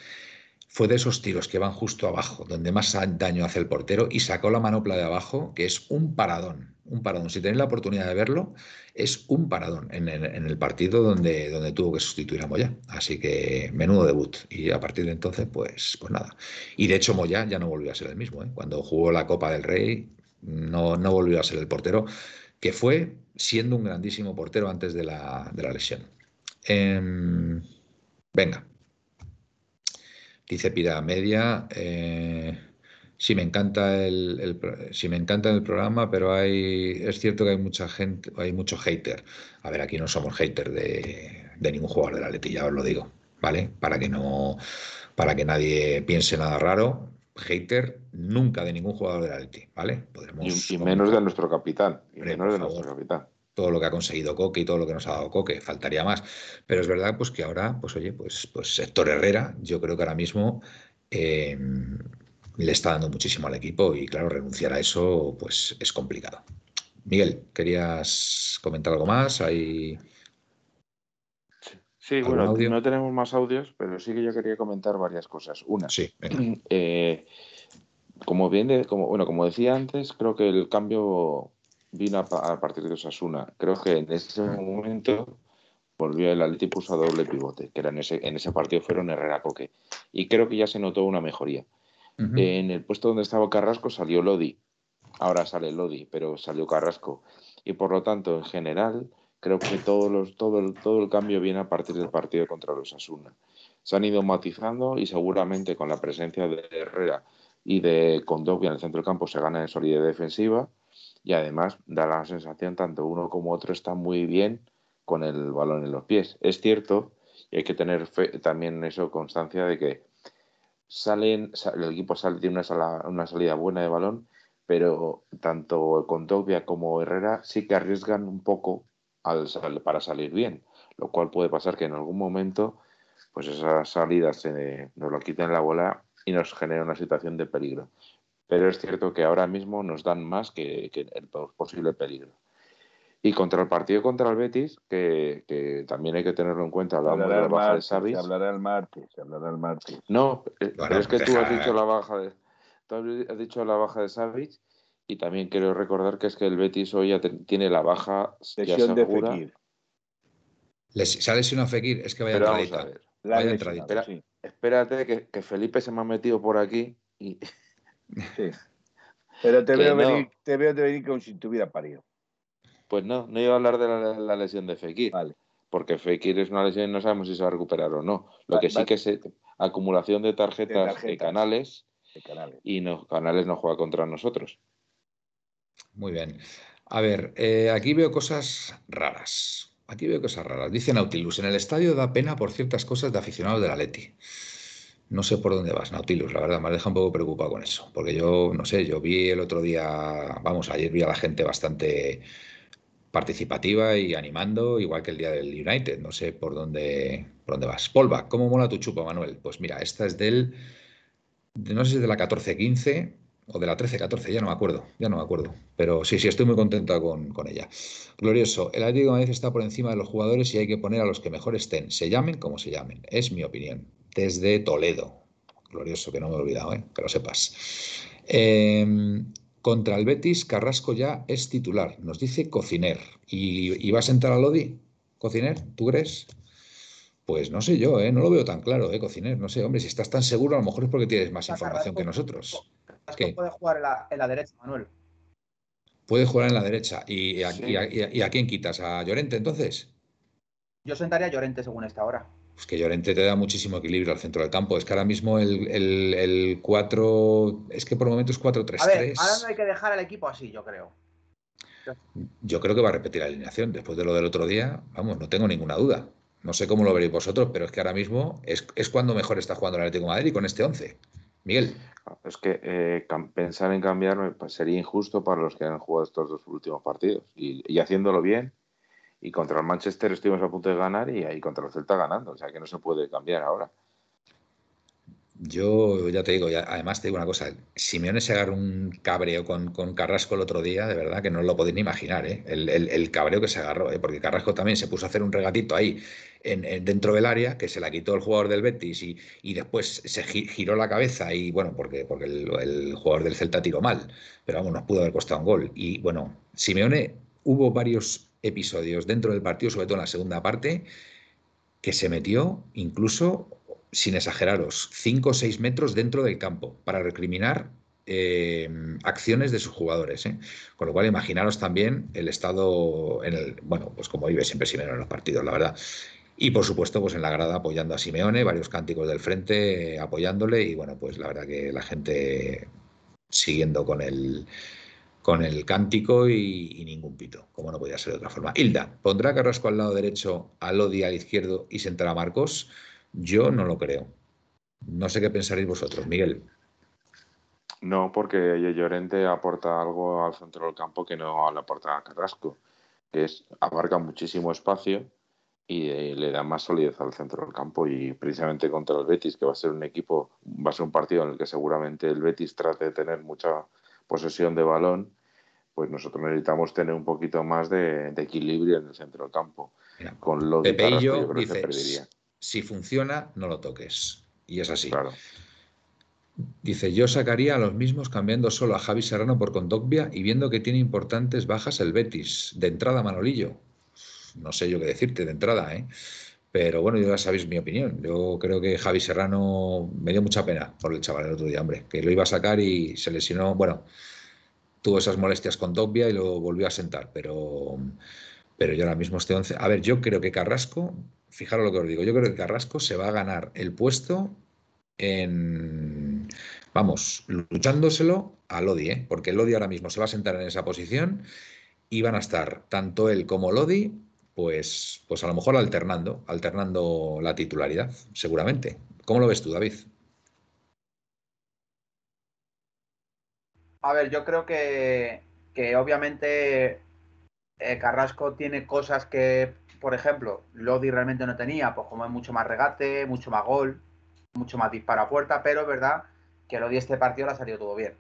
fue de esos tiros que van justo abajo, donde más daño hace el portero, y sacó la manopla de abajo, que es un paradón, un paradón. Si tenéis la oportunidad de verlo, es un paradón en el, partido donde, donde tuvo que sustituir a Moya. Así que menudo debut. Y a partir de entonces, pues, pues nada. Y de hecho, Moya ya no volvió a ser el mismo. ¿eh? Cuando jugó la Copa del Rey, no, no volvió a ser el portero, que fue siendo un grandísimo portero antes de la, lesión. Em, venga, Dice Pira Media. Eh, Sí, me encanta el, me encanta el programa, pero hay es cierto que hay mucha gente, hay mucho hater. A ver, aquí no somos hater de, ningún jugador de la Leti, ya os lo digo, ¿vale? Para que no, para que nadie piense nada raro. Hater nunca de ningún jugador de la Leti, ¿vale? Podremos, y, menos de nuestro capitán. Y menos de nuestro capitán todo lo que ha conseguido Coque y todo lo que nos ha dado Coque, faltaría más. Pero es verdad pues que ahora, pues oye, pues, pues Héctor Herrera, yo creo que ahora mismo eh, le está dando muchísimo al equipo y claro, renunciar a eso pues es complicado. Miguel, ¿querías comentar algo más? Hay... Sí, bueno, no tenemos más audios, pero sí que yo quería comentar varias cosas. Una, sí, eh, como bien, como, bueno, como decía antes, creo que el cambio vino a, partir de Osasuna. Creo que en ese momento volvió el Atleti puso a doble pivote, que era en ese, en ese partido fueron Herrera Coque. Y creo que ya se notó una mejoría. En el puesto donde estaba Carrasco salió Lodi. Ahora sale Lodi, pero salió Carrasco. Y por lo tanto, en general, creo que todos los, todo, el, todo el cambio viene a partir del partido contra los Asuna. Se han ido matizando y seguramente con la presencia de Herrera y de Condovia en el centro del campo se gana en solidez defensiva y además da la sensación tanto uno como otro están muy bien con el balón en los pies. Es cierto y hay que tener también eso constancia de que salen, el equipo sale, tiene una, una salida buena de balón, pero tanto Condovia como Herrera sí que arriesgan un poco al, para salir bien, lo cual puede pasar que en algún momento pues esas salidas nos lo quiten la bola y nos genera una situación de peligro. Pero es cierto que ahora mismo nos dan más que, que el posible peligro. Y contra el partido contra el Betis, que, también hay que tenerlo en cuenta, hablamos de la baja de Savic. Se hablará el martes, se hablará el martes. No, eh, pero es que tú has dicho la baja de tú has dicho la baja de Savic y también quiero recordar que es que el Betis hoy ya tiene la baja Sesión de Fekir. ¿Se ha lesionado Fekir? Es que vaya entradita. Vaya entradita. Espérate que, que, Felipe se me ha metido por aquí y... Sí. Pero te veo, venir, te veo de venir como si tuviera parido. Pues no, no iba a hablar de la, lesión de Fekir. Vale. Porque Fekir es una lesión y no sabemos si se va a recuperar o no. Lo que sí que es acumulación de tarjetas, de, canales, y los Canales no juega contra nosotros. Muy bien. A ver, eh, aquí veo cosas raras. Aquí veo cosas raras. Dice Nautilus, en el estadio da pena por ciertas cosas de aficionados de la Leti. No sé por dónde vas, Nautilus, la verdad, me deja un poco preocupado con eso. Porque yo, no sé, yo vi el otro día, vamos, ayer vi a la gente bastante participativa y animando, igual que el día del United. No sé por dónde, por dónde vas. Polva, ¿cómo mola tu chupa, Manuel? Pues mira, esta es del, no sé si es de la 14-15 o de la 13-14, ya no me acuerdo, ya no me acuerdo. Pero sí, sí, estoy muy contenta con, ella. Glorioso, el Atlético de Madrid está por encima de los jugadores y hay que poner a los que mejor estén, se llamen como se llamen. Es mi opinión. Desde Toledo. Glorioso, que no me he olvidado, ¿eh? que lo sepas. Eh, contra el Betis, Carrasco ya es titular, nos dice Cociner. ¿Y, va a sentar a Lodi? ¿Cociner? ¿Tú crees? Pues no sé yo, ¿eh? no lo veo tan claro, ¿eh, Cociner? No sé, hombre, si estás tan seguro, a lo mejor es porque tienes más información que nosotros. ¿Qué? puede jugar en la, derecha, Manuel. Puede jugar en la derecha. ¿Y, a, quién quitas? ¿A Llorente entonces? Yo sentaría a Llorente según esta hora. Pues que Llorente te da muchísimo equilibrio al centro del campo. Es que ahora mismo el, 4. Es que por el momento es 4-3-3. A ver, ahora no hay que dejar al equipo así, yo creo. Yo creo que va a repetir la alineación. Después de lo del otro día, vamos, no tengo ninguna duda. No sé cómo lo veréis vosotros, pero es que ahora mismo es, cuando mejor está jugando el Atlético de Madrid con este 11. Miguel. Es que eh, pensar en cambiar pues, sería injusto para los que han jugado estos dos últimos partidos. y haciéndolo bien, y contra el Manchester estuvimos a punto de ganar y ahí contra el Celta ganando, o sea que no se puede cambiar ahora. Yo ya te digo, además te digo una cosa, Simeone se agarró un cabreo con, Carrasco el otro día, de verdad que no lo podéis ni imaginar, ¿eh? el, cabreo que se agarró, ¿eh? porque Carrasco también se puso a hacer un regatito ahí en, dentro del área, que se la quitó el jugador del Betis y, y después se giró la cabeza y bueno, porque, porque el, el, jugador del Celta tiró mal, pero vamos, nos pudo haber costado un gol. Y bueno, Simeone hubo varios episodios dentro del partido, sobre todo en la segunda parte, que se metió incluso, sin exageraros, 5 o 6 metros dentro del campo para recriminar eh, acciones de sus jugadores. ¿eh? Con lo cual, imaginaros también el estado, en el, bueno, pues como vive siempre Simeone en los partidos, la verdad. Y por supuesto, pues en la grada apoyando a Simeone, varios cánticos del frente apoyándole y bueno, pues la verdad que la gente siguiendo con el, con el cántico y, ningún pito, como no podía ser de otra forma. Hilda, ¿pondrá Carrasco al lado derecho, a Lodi al izquierdo y sentará a Marcos? Yo no lo creo. No sé qué pensaréis vosotros, Miguel. No, porque Llorente aporta algo al centro del campo que no le aporta Carrasco, que es abarca muchísimo espacio y eh, le da más solidez al centro del campo y precisamente contra el Betis, que va a ser un equipo, va a ser un partido en el que seguramente el Betis trate de tener mucha posesión de balón, pues nosotros necesitamos tener un poquito más de, equilibrio en el centro del campo. Con lo Pepe y yo, si funciona, no lo toques. Y es así. Claro. Dice, yo sacaría a los mismos cambiando solo a Javi Serrano por Condogbia y viendo que tiene importantes bajas el Betis. De entrada, Manolillo. No sé yo qué decirte de entrada, ¿eh? Pero bueno, ya sabéis mi opinión. Yo creo que Javi Serrano me dio mucha pena por el chaval el otro día, hombre, que lo iba a sacar y se lesionó. Bueno, tuvo esas molestias con Dogbia y lo volvió a sentar, pero, pero yo ahora mismo estoy 11. A ver, yo creo que Carrasco, fijaros lo que os digo, yo creo que Carrasco se va a ganar el puesto en, vamos, luchándoselo a Lodi, ¿eh? porque Lodi ahora mismo se va a sentar en esa posición y van a estar tanto él como Lodi pues, pues a lo mejor alternando, alternando la titularidad, seguramente. ¿Cómo lo ves tú, David? A ver, yo creo que, obviamente eh, Carrasco tiene cosas que, por ejemplo, Lodi realmente no tenía, pues como es mucho más regate, mucho más gol, mucho más disparo a puerta, pero es verdad que Lodi este partido le ha salido todo bien.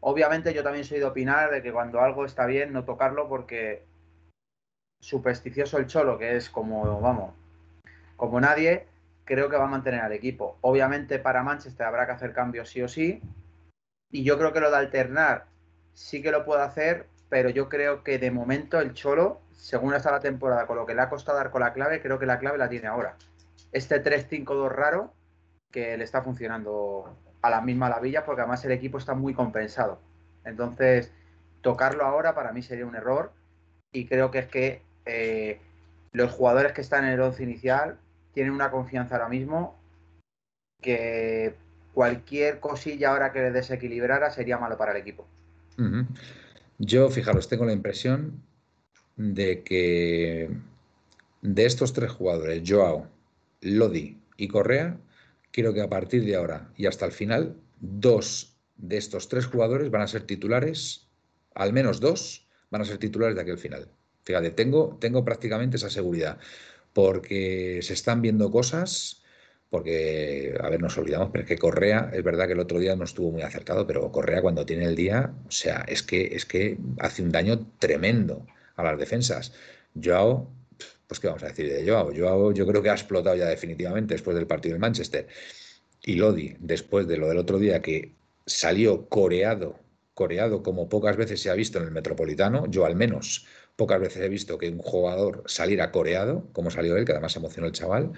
Obviamente yo también soy de opinar de que cuando algo está bien no tocarlo porque supersticioso el Cholo, que es como, vamos, como nadie, creo que va a mantener al equipo. Obviamente para Manchester habrá que hacer cambios sí o sí. Y yo creo que lo de alternar sí que lo puede hacer, pero yo creo que de momento el Cholo, según está la temporada, con lo que le ha costado dar con la clave, creo que la clave la tiene ahora. Este 3-5-2 raro que le está funcionando a la misma la villa, porque además el equipo está muy compensado. Entonces, tocarlo ahora para mí sería un error y creo que es que eh, los jugadores que están en el 11 inicial tienen una confianza ahora mismo que cualquier cosilla ahora que les desequilibrara sería malo para el equipo. Yo, fijaros, tengo la impresión de que de estos tres jugadores, Joao, Lodi y Correa, quiero que a partir de ahora y hasta el final, dos de estos tres jugadores van a ser titulares, al menos dos van a ser titulares de aquel final. Fíjate, tengo, tengo prácticamente esa seguridad, porque se están viendo cosas, porque, a ver, nos olvidamos, pero es que Correa, es verdad que el otro día no estuvo muy acertado, pero Correa cuando tiene el día, o sea, es que, es que hace un daño tremendo a las defensas. Joao, pues qué vamos a decir de Joao. Joao yo creo que ha explotado ya definitivamente después del partido de Manchester. Y Lodi, después de lo del otro día, que salió coreado, coreado como pocas veces se ha visto en el Metropolitano, yo al menos Pocas veces he visto que un jugador saliera coreado, como salió él, que además emocionó el chaval.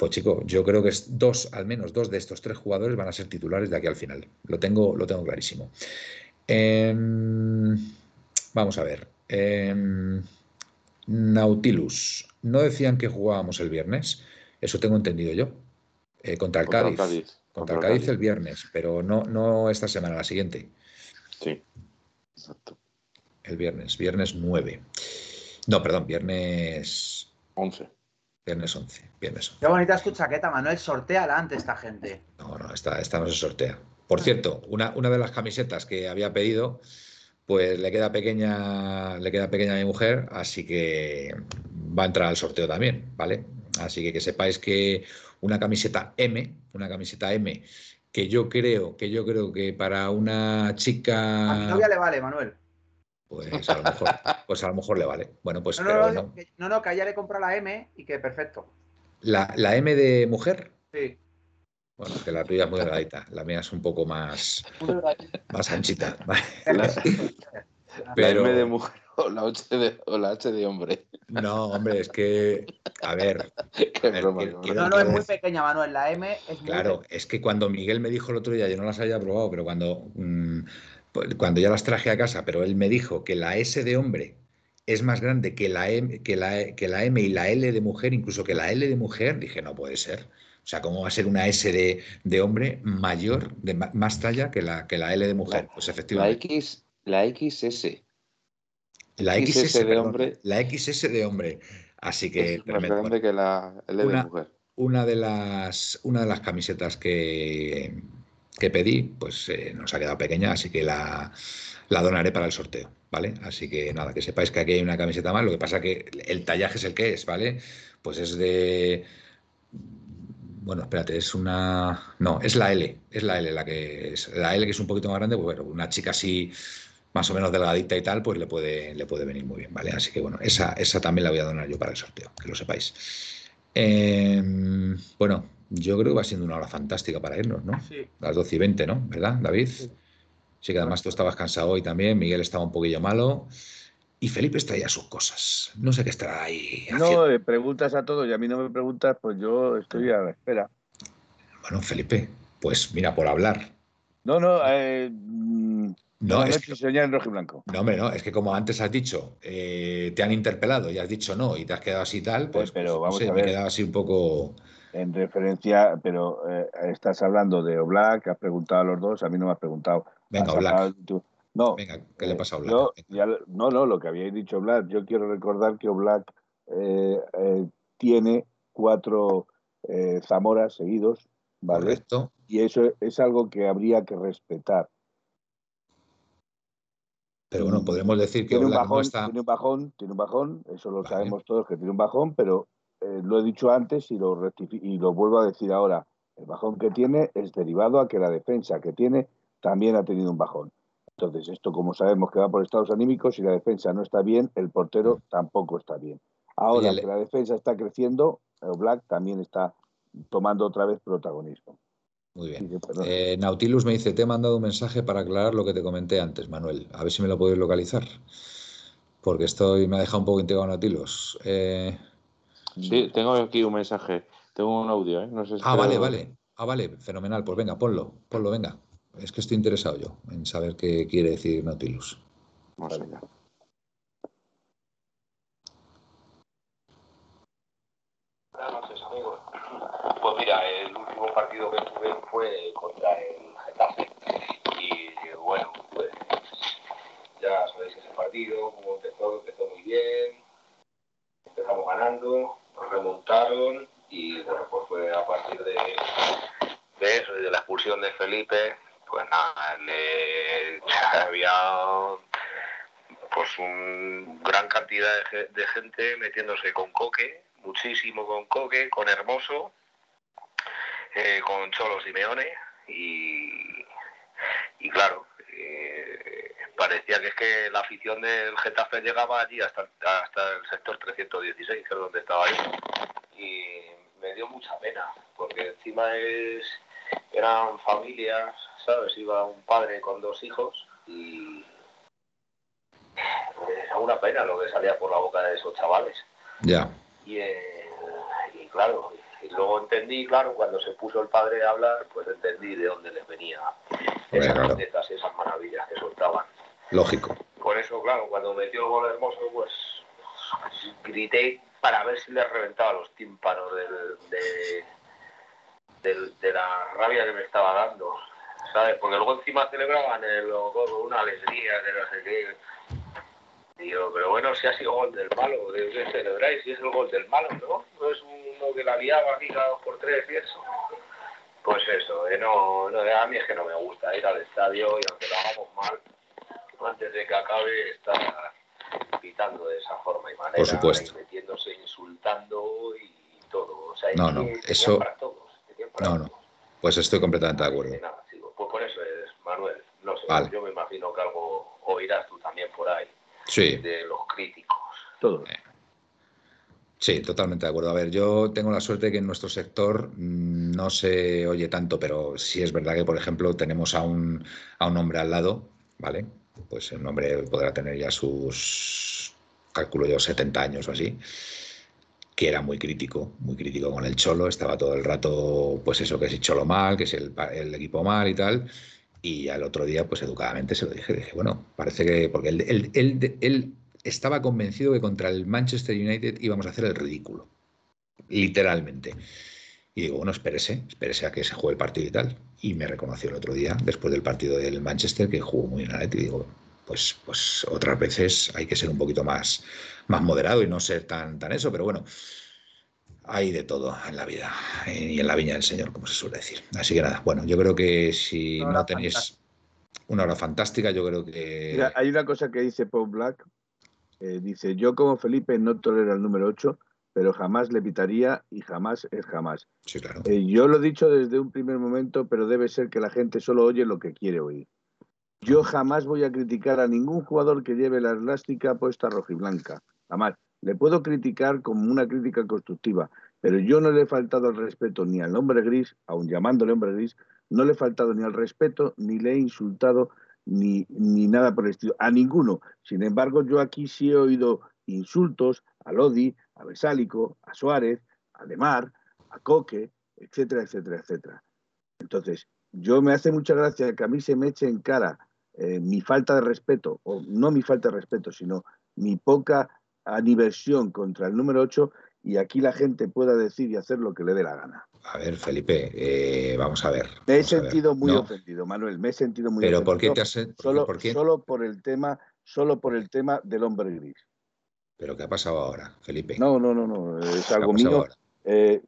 Pues chico, yo creo que dos, al menos dos de estos tres jugadores van a ser titulares de aquí al final. Lo tengo, lo tengo clarísimo. Em, vamos a ver. Em, Nautilus. ¿No decían que jugábamos el viernes? Eso tengo entendido yo. Eh, contra el Cádiz. Contra, el Cádiz el viernes, pero no, no esta semana, la siguiente. Sí, exacto el viernes, viernes 9. No, perdón, viernes 11. Viernes 11, viernes Qué bonita es tu chaqueta, Manuel. Sorteala antes esta gente. No, no, esta, esta no se sortea. Por cierto, una, una de las camisetas que había pedido, pues le queda pequeña, le queda pequeña a mi mujer, así que va a entrar al sorteo también, ¿vale? Así que que sepáis que una camiseta M, una camiseta M, que yo creo, que yo creo que para una chica. A mi novia le vale, Manuel pues a lo mejor, pues a lo mejor le vale. Bueno, pues. No, no, no, no, no, que a ella le compra la M y que perfecto. ¿La, la M de mujer? Sí. Bueno, que la tuya es muy delgadita, la mía es un poco más, más anchita. Pero... La M de mujer o la, H de, o la H de hombre. No, hombre, es que, a ver. no, no, es muy pequeña, Manuel. La M es muy Claro, es que cuando Miguel me dijo el otro día, yo no las había probado, pero cuando mm, cuando ya las traje a casa, pero él me dijo que la S de hombre es más grande que la, M, que la, que la M y la L de mujer, incluso que la L de mujer, dije, no puede ser. O sea, ¿cómo va a ser una S de, hombre mayor, de más talla que la, que la L de mujer? pues efectivamente. La X, la XS. La XS, de hombre. La XS de hombre. Así que. Es más grande que la L de mujer. Una de las, una de las camisetas que, que pedí, pues eh, nos ha quedado pequeña, así que la, la, donaré para el sorteo, ¿vale? Así que nada, que sepáis que aquí hay una camiseta más, lo que pasa que el tallaje es el que es, ¿vale? Pues es de... Bueno, espérate, es una... No, es la L, es la L la que es... La L que es un poquito más grande, pues bueno, una chica así más o menos delgadita y tal, pues le puede, le puede venir muy bien, ¿vale? Así que bueno, esa, esa también la voy a donar yo para el sorteo, que lo sepáis. Em, bueno, yo creo que va siendo una hora fantástica para irnos, ¿no? Sí. Las 12 y 20, ¿no? ¿Verdad, David? Sí. que además tú estabas cansado hoy también, Miguel estaba un poquillo malo. Y Felipe está ya sus cosas. No sé qué estará ahí. Haciendo. No, preguntas a todos y a mí no me preguntas, pues yo estoy a la espera. Bueno, Felipe, pues mira, por hablar. No, no, eh, mm, no, es que, en rojo y blanco. No, hombre, no, es que como antes has dicho, eh, te han interpelado y has dicho no y te has quedado así tal, pues, pero pues, vamos a ver. me he quedado así un poco en referencia, pero eh, estás hablando de Oblak, has preguntado a los dos, a mí no me has preguntado. Venga, Oblak. No, Venga, ¿qué le pasa a Oblak? no, no, lo que habíais dicho Oblak, yo quiero recordar que Oblak eh, eh, tiene cuatro Zamoras seguidos, ¿vale? Correcto. Y eso es algo que habría que respetar. Pero bueno, podemos decir que Oblak no está... Tiene un bajón, tiene un bajón, eso lo sabemos todos que tiene un bajón, pero eh, lo he dicho antes y lo, y lo vuelvo a decir ahora, el bajón que tiene es derivado a que la defensa que tiene también ha tenido un bajón. Entonces, esto como sabemos que va por estados anímicos, si la defensa no está bien, el portero tampoco está bien. Ahora que la defensa está creciendo, el Black también está tomando otra vez protagonismo. Muy bien. Eh, Nautilus me dice, te he mandado un mensaje para aclarar lo que te comenté antes, Manuel. A ver si me lo puedes localizar. Porque estoy, me ha dejado un poco intrigado Nautilus. Eh, Sí, tengo aquí un mensaje, tengo un audio, ¿eh? No sé ah, vale, vale. Ah, vale, fenomenal. Pues venga, ponlo, ponlo, venga. Es que estoy interesado yo en saber qué quiere decir Nautilus. Vamos allá. Buenas noches, amigos. Pues mira, el último partido que tuve fue contra el Getafe. Y bueno, pues ya sabéis ese partido, como empezó, empezó muy bien. Empezamos ganando, remontaron y bueno, pues fue a partir de, de eso y de la expulsión de Felipe, pues nada, había pues un gran cantidad de, gente metiéndose con Coque, muchísimo con Coque, con Hermoso, eh, con Cholo Simeone y, y claro, parecía que es que la afición del Getafe llegaba allí hasta, hasta el sector 316, que es donde estaba yo. Y me dio mucha pena, porque encima es, eran familias, ¿sabes? Iba un padre con dos hijos y era una pena lo que salía por la boca de esos chavales. Ya. Y, eh, y claro, y luego entendí, claro, cuando se puso el padre a hablar, pues entendí de dónde les venía esas recetas, esas maravillas que soltaban. Lógico. Por eso, claro, cuando metió el gol hermoso, pues grité para ver si le reventaba los tímpanos de, de la rabia que me estaba dando. ¿Sabes? Porque luego encima celebraban el gol una alegría, de no sé qué. Y yo, pero bueno, si ha sido gol del malo, ¿de qué celebráis? Si es el gol del malo, ¿no? No es uno que la liaba aquí cada dos por tres y eso. Pues eso, eh, no, no, a mí es que no me gusta ir al estadio y aunque lo hagamos mal, antes de que acabe está pitando de esa forma y manera, Por supuesto. metiéndose, insultando y todo. O sea, no, no, eso... no, no. Pues estoy completamente de acuerdo. Pues por eso es, Manuel. No sé, yo me imagino que algo oirás tú también por ahí. Sí. De los críticos. Todo. Eh, sí, totalmente de acuerdo. A ver, yo tengo la suerte de que en nuestro sector mm, no se oye tanto, pero sí es verdad que, por ejemplo, tenemos a un, a un hombre al lado, ¿vale? Pues el hombre podrá tener ya sus, calculo yo, 70 años o así, que era muy crítico, muy crítico con el Cholo, estaba todo el rato, pues eso, que si Cholo mal, que si el, el equipo mal y tal, y al otro día, pues educadamente se lo dije, dije, bueno, parece que, porque él, él estaba convencido que contra el Manchester United íbamos a hacer el ridículo, literalmente. Y digo, bueno, espérese, espérese a que se juegue el partido y tal. Y me reconoció el otro día, después del partido del Manchester, que jugó muy bien Atleti. Y digo, pues, pues otras veces hay que ser un poquito más, más moderado y no ser tan, tan eso, pero bueno, hay de todo en la vida y en la viña del Señor, como se suele decir. Así que nada, bueno, yo creo que si no tenéis una hora fantástica, yo creo que... hay una cosa que dice Paul Black, eh, dice, yo como Felipe no tolero el número 8, pero jamás le pitaría y jamás es jamás. Sí, claro. Eh, yo lo he dicho desde un primer momento, pero debe ser que la gente solo oye lo que quiere oír. Yo jamás voy a criticar a ningún jugador que lleve la elástica puesta rojiblanca. Jamás. Le puedo criticar como una crítica constructiva, pero yo no le he faltado el respeto ni al hombre gris, aun llamándole hombre gris, no le he faltado ni al respeto, ni le he insultado, ni, ni nada por el estilo, a ninguno. Sin embargo, yo aquí sí he oído insultos a Lodi, a Besálico, a Suárez, a Lemar, a Coque, etcétera, etcétera, etcétera. Entonces, yo me hace mucha gracia que a mí se me eche en cara eh, mi falta de respeto, o no mi falta de respeto, sino mi poca aniversión contra el número 8 y aquí la gente pueda decir y hacer lo que le dé la gana. A ver, Felipe, eh, vamos a ver. Me he sentido muy ofendido, Manuel, me he sentido muy ¿Pero ofendido. por qué te has solo, por qué? solo por el tema, solo por el tema del hombre gris. ¿Pero qué ha pasado ahora, Felipe? No, no, no, no, es algo mío. Eh,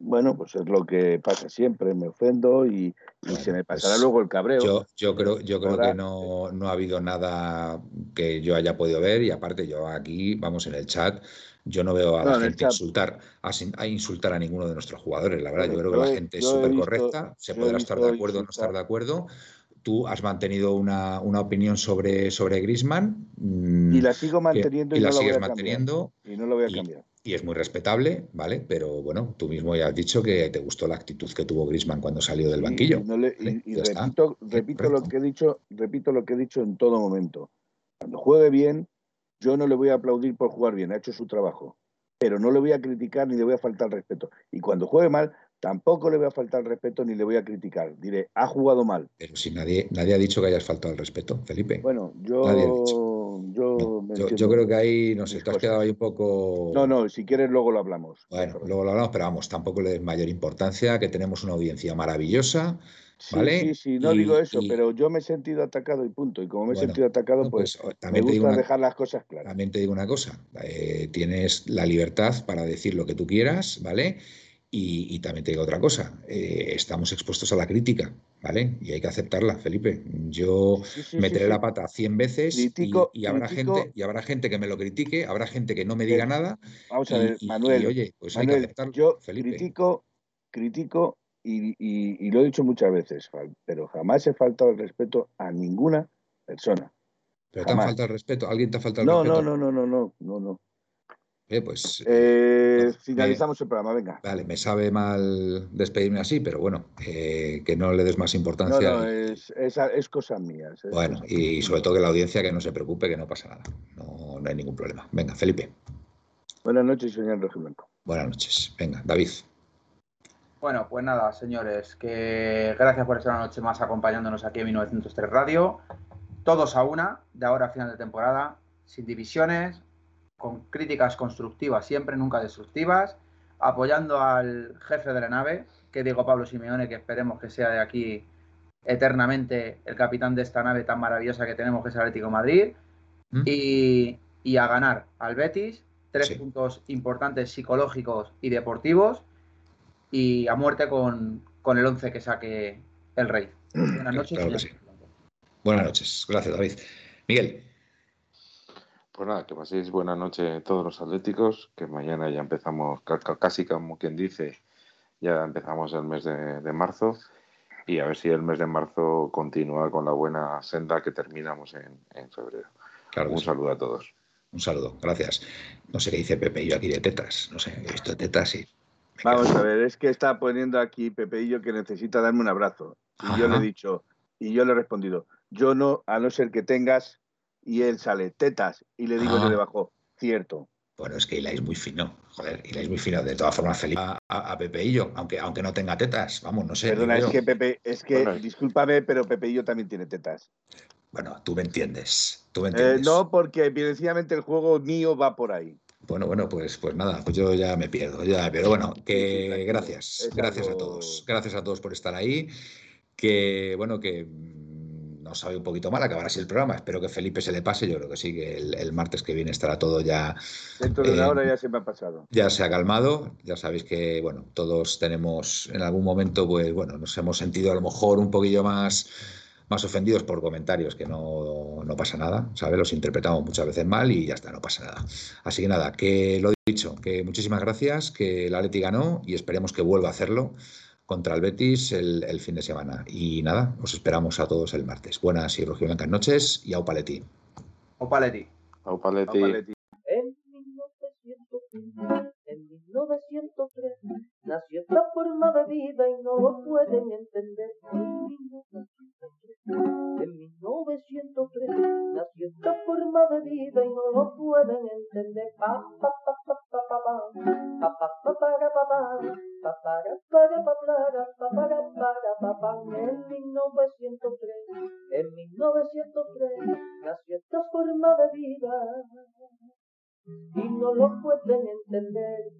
bueno, pues es lo que pasa siempre, me ofendo y, se me pasará pues luego el cabreo. Yo, yo creo, yo creo que no, no, ha habido nada que yo haya podido ver y aparte yo aquí, vamos en el chat, yo no veo a la gente insultar a, insultar a ninguno de nuestros jugadores. La verdad, yo creo que la gente es súper correcta, se podrá estar de acuerdo o no estar de acuerdo. Tú has mantenido una, una opinión sobre, sobre Grisman. y la sigo manteniendo y, la sigues manteniendo. Y no lo voy a cambiar y es muy respetable, ¿vale? Pero bueno, tú mismo ya has dicho que te gustó la actitud que tuvo Grisman cuando salió del banquillo. y, repito, repito lo que he dicho, repito lo que he dicho en todo momento. Cuando juegue bien, yo no le voy a aplaudir por jugar bien, ha hecho su trabajo. Pero no le voy a criticar ni le voy a faltar respeto. Y cuando juegue mal, tampoco le voy a faltar respeto ni le voy a criticar. Diré, ha jugado mal. Pero si nadie, nadie ha dicho que hayas faltado el respeto, Felipe. Bueno, yo yo, yo, creo que ahí, no sé, te has quedado ahí un poco. No, no, si quieres luego lo hablamos. Bueno, luego lo hablamos, pero vamos, tampoco le des mayor importancia, que tenemos una audiencia maravillosa. ¿Vale? Sí, sí, no digo eso, pero yo me he sentido atacado y punto. Y como me he sentido atacado, pues, pues también me gusta dejar las cosas claras. También te digo una cosa, eh, tienes la libertad para decir lo que tú quieras, ¿vale? Y, también te digo otra cosa, eh, estamos expuestos a la crítica, ¿vale? Y hay que aceptarla, Felipe. Yo meteré la pata 100 veces y, habrá gente, y habrá gente que me lo critique, habrá gente que no me diga nada. Vamos a ver, Manuel. oye, pues hay que aceptarlo, yo critico, critico y, lo he dicho muchas veces, pero jamás he faltado el respeto a ninguna persona. ¿Pero te ha faltado el respeto? ¿Alguien te ha faltado el respeto? No, no, no, no, no, no. Eh, pues, eh, pues finalizamos el programa, venga. Vale, me sabe mal despedirme así, pero bueno, eh, que no le des más importancia. No, no, es, es, cosas mías. bueno, y sobre todo que la audiencia que no se preocupe, que no pasa nada. No, no hay ningún problema. Venga, Felipe. Buenas noches, señor Blanco. Buenas noches. Venga, David. Bueno, pues nada, señores, que gracias por estar una noche más acompañándonos aquí en 1903 Radio. Todos a una, de ahora a final de temporada, sin divisiones, con críticas constructivas siempre, nunca destructivas, apoyando al jefe de la nave, que digo Pablo Simeone, que esperemos que sea de aquí eternamente el capitán de esta nave tan maravillosa que tenemos, que es el Atlético Madrid, ¿Mm? y, a ganar al Betis, tres puntos importantes psicológicos y deportivos, y a muerte con, el 11 que saque el Rey. Buenas noches. Buenas noches, gracias David. Miguel. Pues nada, que paséis buena noche todos los atléticos, que mañana ya empezamos, casi como quien dice, ya empezamos el mes de, marzo y a ver si el mes de marzo continúa con la buena senda que terminamos en, febrero. Un saludo a todos. Un saludo, gracias. No sé qué dice Pepe yo aquí de tetas, no sé, he visto tetas y... Vamos a ver, es que está poniendo aquí Pepe y yo que necesita darme un abrazo. Y yo le he dicho, y yo le he respondido, yo no, a no ser que tengas y él sale tetas y le digo yo ah. debajo, cierto. Bueno, es que Ila es muy fino, joder, Ila es muy fino. De todas formas, feliz a, a, Pepe y yo, aunque, aunque no tenga tetas, vamos, no sé. Perdona, es que Pepe, es que, discúlpame, pero Pepe y yo también tiene tetas. Bueno, tú me entiendes, tú me entiendes. Eh, no, porque evidentemente el juego mío va por ahí. Bueno, bueno, pues, pues nada, pues yo ya me pierdo, ya Pero Bueno, que gracias, gracias a todos, gracias a todos por estar ahí. Que bueno, que nos sabe un poquito mal acabar así el programa. Espero que Felipe se le pase. Yo creo que sí, que el, martes que viene estará todo ya. Dentro de una hora ya se me ha pasado. Ya se ha calmado. Ya sabéis que, bueno, todos tenemos en algún momento, pues bueno, nos hemos sentido a lo mejor un poquillo más más ofendidos por comentarios, que no, pasa nada, ¿sabes? Los interpretamos muchas veces mal y ya está, no pasa nada. Así que nada, que lo dicho, que muchísimas gracias, que el Atleti ganó y esperemos que vuelva a hacerlo contra el Betis el, fin de semana. Y nada, os esperamos a todos el martes. Buenas y rojiblancas noches y au paleti. Au paleti. Au paleti. En 1903 nació esta forma de vida y no lo pueden entender. En 1903 nació esta forma de vida y no lo pueden entender. Pa, pa, pa, pa, pa, pa, pa, pa, pa, pa, para, pa, pa, pa, para, para, pa, para, pa, para, para, pa, pa, en 1903, en 1903 nació esta forma de vida y no lo pueden entender.